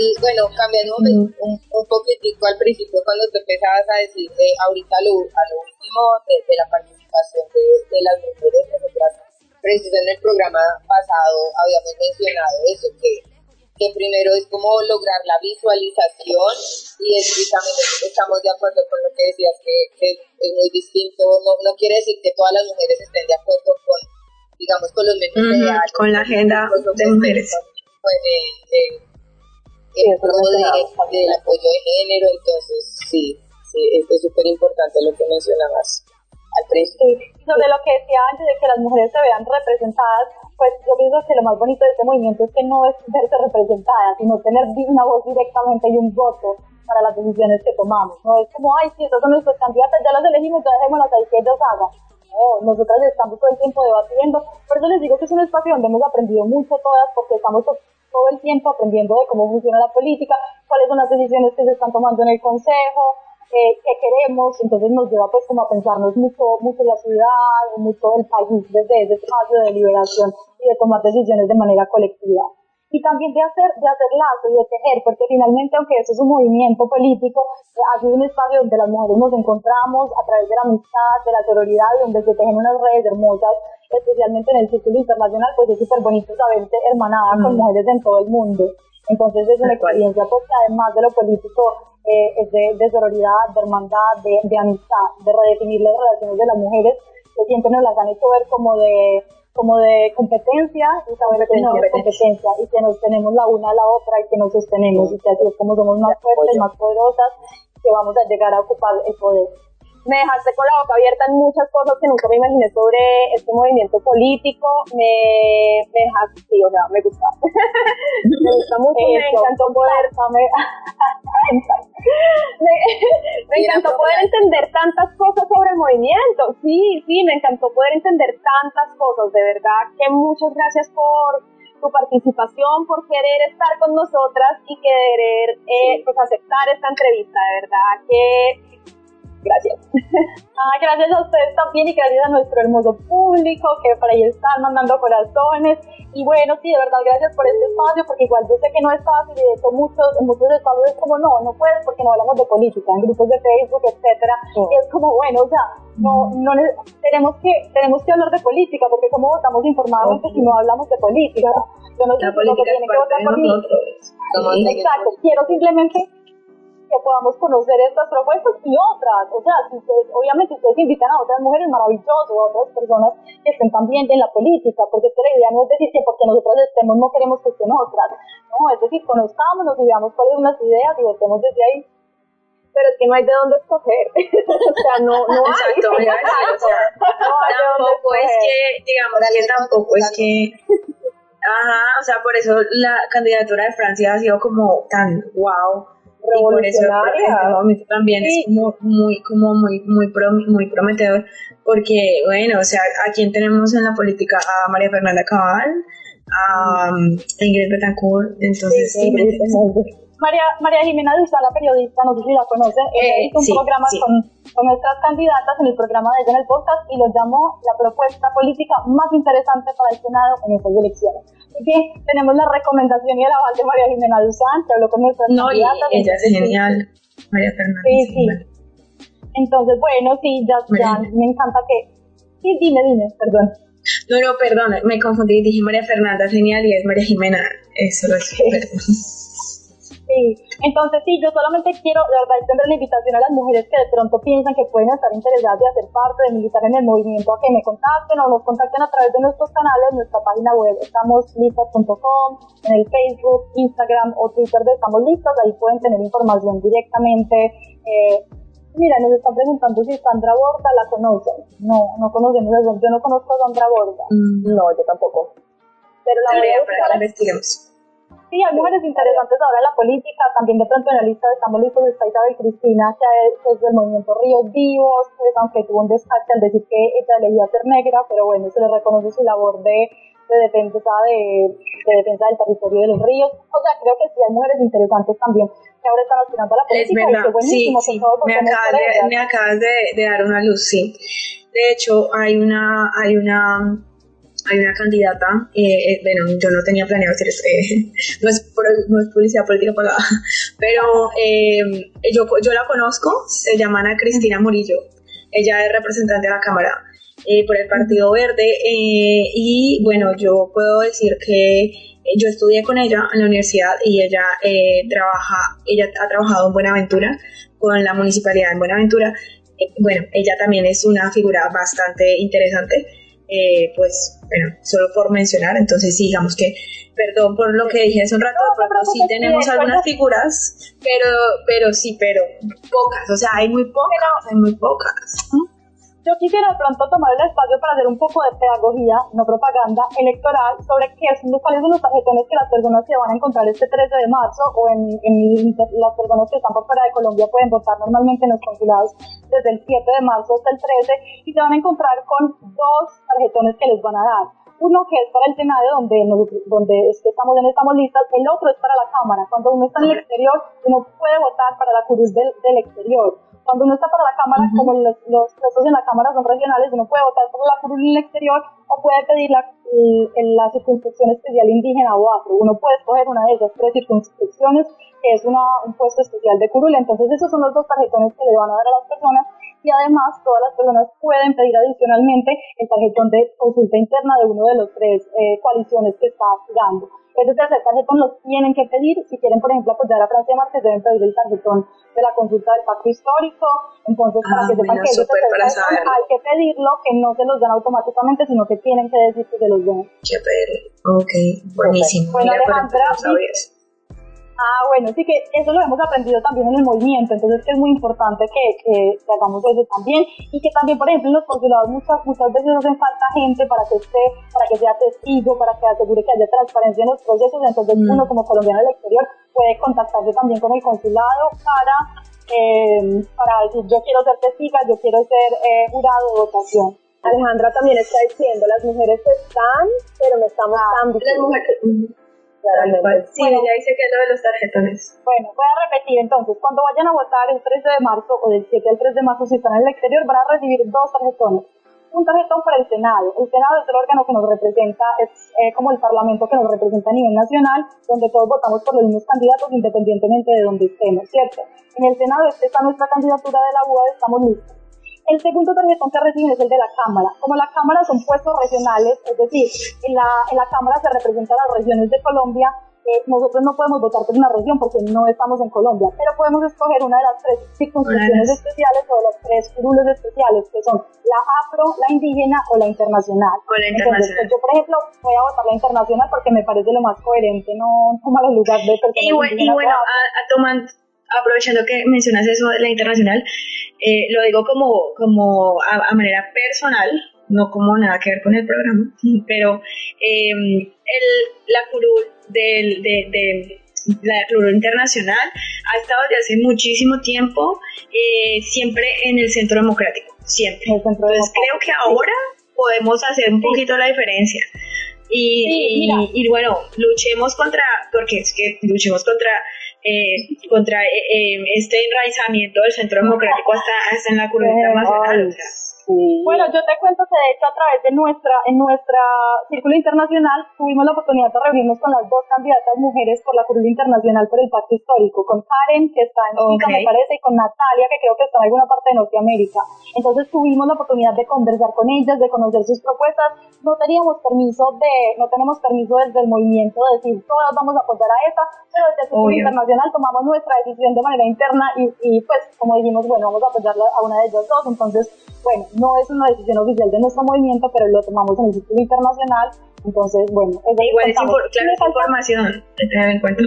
Y bueno, cambiando un, un, poquitico al principio cuando te empezabas a decir eh, ahorita lo, a lo último de, la participación de, de las mujeres, nosotras preciso en el programa pasado habíamos mencionado eso, que, que primero es como lograr la visualización y es estamos de acuerdo con lo que decías, que, que es muy distinto, no, no quiere decir que todas las mujeres estén de acuerdo con, digamos, con los medios -huh, con la agenda de mujeres. Pues, eh, eh, el de, del apoyo de género, entonces sí, sí es súper importante lo que mencionabas al principio. Sí, sobre lo que decía antes de que las mujeres se vean representadas, pues yo pienso que lo más bonito de este movimiento es que no es verse representadas, sino tener una voz directamente y un voto para las decisiones que tomamos. No es como, ay, sí, esas son nuestras candidatas, ya las elegimos, ya dejémoslas ahí que ellos hagan. No, nosotras estamos todo el tiempo debatiendo. Por eso les digo que es un espacio donde hemos aprendido mucho todas, porque estamos todo el tiempo aprendiendo de cómo funciona la política, cuáles son las decisiones que se están tomando en el Consejo, eh, qué queremos, entonces nos lleva pues como a pensarnos mucho, mucho la ciudad, mucho el país desde ese espacio de deliberación y de tomar decisiones de manera colectiva y también de hacer, de hacer lazo y de tejer, porque finalmente, aunque eso es un movimiento político, ha sido un espacio donde las mujeres nos encontramos a través de la amistad, de la sororidad, y donde se tejen unas redes hermosas, especialmente en el círculo internacional, pues es súper bonito saberse hermanada con mujeres en todo el mundo. Entonces es una experiencia pues, que además de lo político eh, es de, de, sororidad, de hermandad, de, de, amistad, de redefinir las relaciones de las mujeres que siempre nos las han hecho ver como de como de competencia y saber que no es competencia y que nos tenemos la una a la otra y que nos sostenemos y que así es como somos más fuertes, más poderosas, que vamos a llegar a ocupar el poder me dejaste con la boca abierta en muchas cosas que nunca me imaginé sobre este movimiento político, me, me dejaste, sí, o sea, me gusta. [laughs] me gusta mucho, me encantó poder, [laughs] me, me, encantó poder entender tantas cosas sobre el movimiento, sí, sí, me encantó poder entender tantas cosas, de verdad que muchas gracias por tu participación, por querer estar con nosotras y querer eh, pues aceptar esta entrevista, de verdad que Gracias. [laughs] Ah, gracias a ustedes también y gracias a nuestro hermoso público que por ahí están mandando corazones. Y bueno, sí, de verdad, gracias por este espacio, porque igual yo sé que no es fácil y de hecho muchos, en muchos espacios es como, no, no puedes porque no hablamos de política, en grupos de Facebook, etcétera. Y es como, bueno, o sea, no, no, tenemos que, tenemos que hablar de política, porque como votamos informadamente si no hablamos de política. Yo no sé si que tiene que votar por mí. Exacto, quiero simplemente que podamos conocer estas propuestas y otras. O sea, si ustedes, obviamente ustedes invitan a otras mujeres maravillosas o a otras personas que estén también en la política, porque es que la idea no es decir que porque nosotras estemos no queremos que estén otras. No, es decir, conozcámonos y veamos cuáles son las ideas y votemos desde ahí. Pero es que no hay de dónde escoger. [laughs] o sea, no, no hay. Exacto, o sea, tampoco es que, digamos que tampoco es que Ajá, o sea, por eso la candidatura de Francia ha sido como tan wow, revolucionaria. Y por eso también es como muy, como muy, muy, muy prometedor, porque, bueno, o sea, ¿a quién tenemos en la política? A María Fernanda Cabal, a um, Ingrid Betancourt, entonces sí, María, María Jimena Duzá, la periodista, no sé si la conocen, eh, hizo un programa Con, con, nuestras candidatas en el programa de ella en el podcast y lo llamó la propuesta política más interesante para el Senado en estas elecciones que tenemos la recomendación y el aval de María Jimena Duzán, que habló con nuestras no, candidatas. Y ella es genial, María Fernanda. Sí, sí. Entonces, bueno, sí, ya, ya me encanta que... Sí, dime, dime, perdón. No, no, perdón, me confundí, dije María Fernanda, genial, y es María Jimena, eso lo es. Sí, entonces sí, yo solamente quiero, de verdad, extender la invitación a las mujeres que de pronto piensan que pueden estar interesadas de hacer parte, de militar en el movimiento, a que me contacten o nos contacten a través de nuestros canales, nuestra página web, estamos listas.com, en el Facebook, Instagram o Twitter de Estamos Listas, ahí pueden tener información directamente. Eh, mira, nos están preguntando si Sandra Borda la conocen. No, no conocemos eso. Yo no conozco a Sandra Borda. Mm. No, yo tampoco. Pero la voy a buscar. investiguemos. Sí, hay mujeres interesantes ahora en la política, también de pronto en la lista de Estamos Listos está Isabel Cristina, que es, del movimiento Ríos Vivos, pues aunque tuvo un descarte al decir que ella elegía ser negra, pero bueno, se le reconoce su labor de, de defensa de, de, defensa del territorio de los ríos. O sea, creo que sí hay mujeres interesantes también que ahora están aspirando a la política. Es verdad, sí, sí. Me acabas, de, me acabas de, de dar una luz, sí. De hecho, hay una, hay una hay una candidata, eh, eh, bueno, yo no tenía planeado hacer eso, eh, [laughs] no, es, no, es, publicidad política pagada, [laughs] pero yo, yo la conozco, se llama Ana Cristina Murillo, ella es representante de la Cámara por el Partido Verde y bueno, yo puedo decir que yo estudié con ella en la universidad y ella trabaja, ella ha trabajado en Buenaventura con la municipalidad en Buenaventura. bueno, ella también es una figura bastante interesante eh, pues, bueno, solo por mencionar, entonces digamos que, perdón por lo que dije hace un rato, pero sí tenemos algunas figuras, pero, pero sí, pero pocas, o sea, hay muy pocas, hay muy pocas. Yo quisiera de pronto tomar el espacio para hacer un poco de pedagogía, no propaganda, electoral, sobre qué son, cuáles son los tarjetones que las personas se van a encontrar este 13 de marzo o en, las personas que están por fuera de Colombia pueden votar normalmente en los consulados desde el 7 de marzo hasta el 13 y se van a encontrar con dos tarjetones que les van a dar uno que es para el Senado, donde, donde es que estamos en estamos listas, el otro es para la Cámara. Cuando uno está en el exterior, uno puede votar para la curul del, del exterior. Cuando uno está para la Cámara, como los, los puestos en la Cámara son regionales, uno puede votar por la curul en el exterior o puede pedir la, la circunscripción especial indígena o afro. Uno puede escoger una de esas tres circunscripciones, que es una, un puesto especial de curul. Entonces, esos son los dos tarjetones que le van a dar a las personas y además todas las personas pueden pedir adicionalmente el tarjetón de consulta interna de uno de los tres eh, coaliciones que está aspirando. Ese tercer tarjetón lo tienen que pedir. Si quieren, por ejemplo, apoyar a Francia Márquez, deben pedir el tarjetón de la consulta del pacto histórico. Entonces, para Ah, que sepan bueno, que para tarjetón hay que pedirlo, que no se los dan automáticamente, sino que tienen que decir que se los den. Chévere. Ok, buenísimo. Bueno, Mira, Alejandra. Ah, bueno, sí que eso lo hemos aprendido también en el movimiento, entonces que es muy importante que, que, que hagamos eso también y que también, por ejemplo, en los consulados muchas, muchas veces hacen falta gente para que esté, para que sea testigo, para que asegure que haya transparencia en los procesos, entonces Mm. uno como colombiano del exterior puede contactarse también con el consulado para, eh, para decir yo quiero ser testiga, yo quiero ser eh, jurado de votación. Alejandra también está diciendo, las mujeres están, pero no estamos tan Las visibles. mujeres. Claramente. Sí, Bueno. ella dice que es lo de los tarjetones. Bueno, voy a repetir entonces, cuando vayan a votar el 13 de marzo o del 7 al 3 de marzo si están en el exterior van a recibir dos tarjetones. Un tarjetón para el Senado. El Senado es el órgano que nos representa, es eh, como el Parlamento que nos representa a nivel nacional, donde todos votamos por los mismos candidatos independientemente de donde estemos, ¿cierto? En el Senado está nuestra candidatura de la UAD, estamos listos. El segundo tarjetón que reciben es el de la Cámara. Como la Cámara son puestos regionales, es decir, en la, en la Cámara se representan las regiones de Colombia, eh, nosotros no podemos votar por una región porque no estamos en Colombia, pero podemos escoger una de las tres circunscripciones especiales o de los tres curules especiales, que son la afro, la indígena o la internacional. O la Entonces, internacional. pues, yo, por ejemplo, voy a votar la internacional porque me parece lo más coherente, no tomar el lugar de personas Y, bue- y bueno, a tomando- aprovechando que mencionas eso de la internacional, eh, lo digo como, como a, a manera personal, no como nada que ver con el programa, [laughs] pero eh, el, la curul del, de, de- la curul internacional ha estado desde hace muchísimo tiempo eh, siempre en el centro democrático, siempre. Centro Entonces creo que ahora podemos hacer un poquito la diferencia. Y, Sí, y- mira. y bueno, luchemos contra, porque es que luchemos contra eh, contra eh, eh, este enraizamiento del centro democrático hasta, hasta en la curva internacional. o sea, Bueno, yo te cuento que de hecho a través de nuestra, en nuestra círculo internacional tuvimos la oportunidad de reunirnos con las dos candidatas mujeres por la curva internacional por el pacto histórico, con Karen, que está en Ok. me parece, y con Natalia, que creo que está en alguna parte de Norteamérica. Entonces tuvimos la oportunidad de conversar con ellas, de conocer sus propuestas. No teníamos permiso de, no tenemos permiso desde el movimiento de decir todas vamos a apoyar a esta, pero desde el círculo Obvio. internacional tomamos nuestra decisión de manera interna y, y pues como dijimos, bueno, vamos a apoyarla a una de ellas dos. Entonces, bueno, no es una decisión oficial de nuestro movimiento, pero lo tomamos en el círculo internacional. Entonces, bueno, es de igual es, claro, es información tener en cuenta.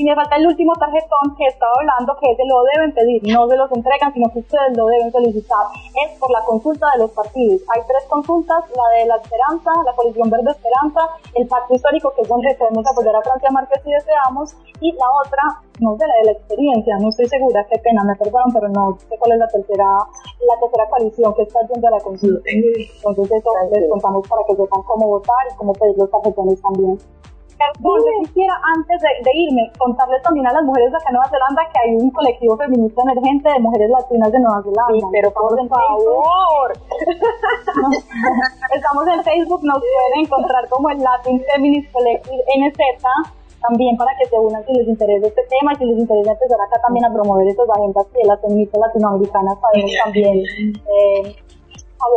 Y me falta el último tarjetón que estaba hablando, que ese lo deben pedir, no se los entregan, sino que ustedes lo deben solicitar. Es por la consulta de los partidos. Hay tres consultas, la de la Esperanza, la Coalición Verde Esperanza, el Pacto Histórico, que es donde podemos apoyar a Francia Márquez si deseamos, y la otra, no sé, la de la experiencia, no estoy segura, qué pena, me perdonan, pero no sé cuál es la tercera, la tercera coalición que está yendo a la consulta. Entonces eso les contamos para que sepan cómo votar y cómo pedir los tarjetones también. Perdón, yo quisiera antes de, de irme contarles también a las mujeres de acá en Nueva Zelanda que hay un colectivo feminista emergente de mujeres latinas de Nueva Zelanda. pero Estamos por en favor. [laughs] Estamos en Facebook, nos pueden encontrar como el Latin Feminist Collective NZ también para que se unan si les interesa este tema y si les interesa empezar acá también a promover esas agendas que las feministas latinoamericanas sabemos también eh,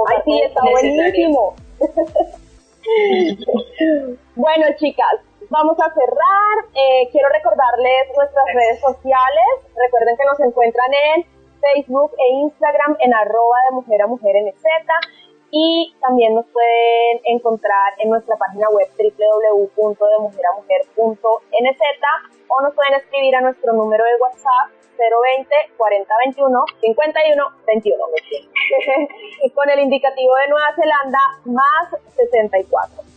Ay, sí, está buenísimo. [laughs] bueno, chicas, vamos a cerrar. Eh, quiero recordarles nuestras redes sociales. Recuerden que nos encuentran en Facebook e Instagram en arroba de mujer a mujer NZ y también nos pueden encontrar en nuestra página web www.demujeramujer.nz o nos pueden escribir a nuestro número de WhatsApp 020 40 21 51 21 con el indicativo de Nueva Zelanda más 64.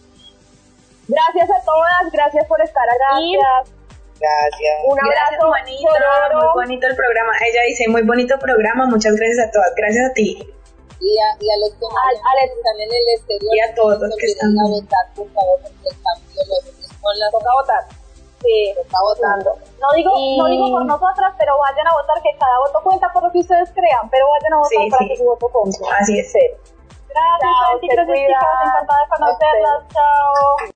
Gracias a todas, gracias por estar aquí. Gracias. Un Gracias, abrazo Juanita. sonoro. Muy bonito el programa. Ella dice, muy bonito programa. Muchas gracias a todas. Gracias a ti. Y a, y a los que están en el exterior, Y a todos los que están. a votar, por favor, porque el cambio Toca votar. Sí, toca votando. No digo, Y- no digo por nosotras, pero vayan a votar, que cada voto cuenta por lo que ustedes crean, pero vayan a votar Sí, para sí. que su voto cuente. Así es. Gracias, Chao, Santi, gracias, chicas, encantada de conocerlas, chao.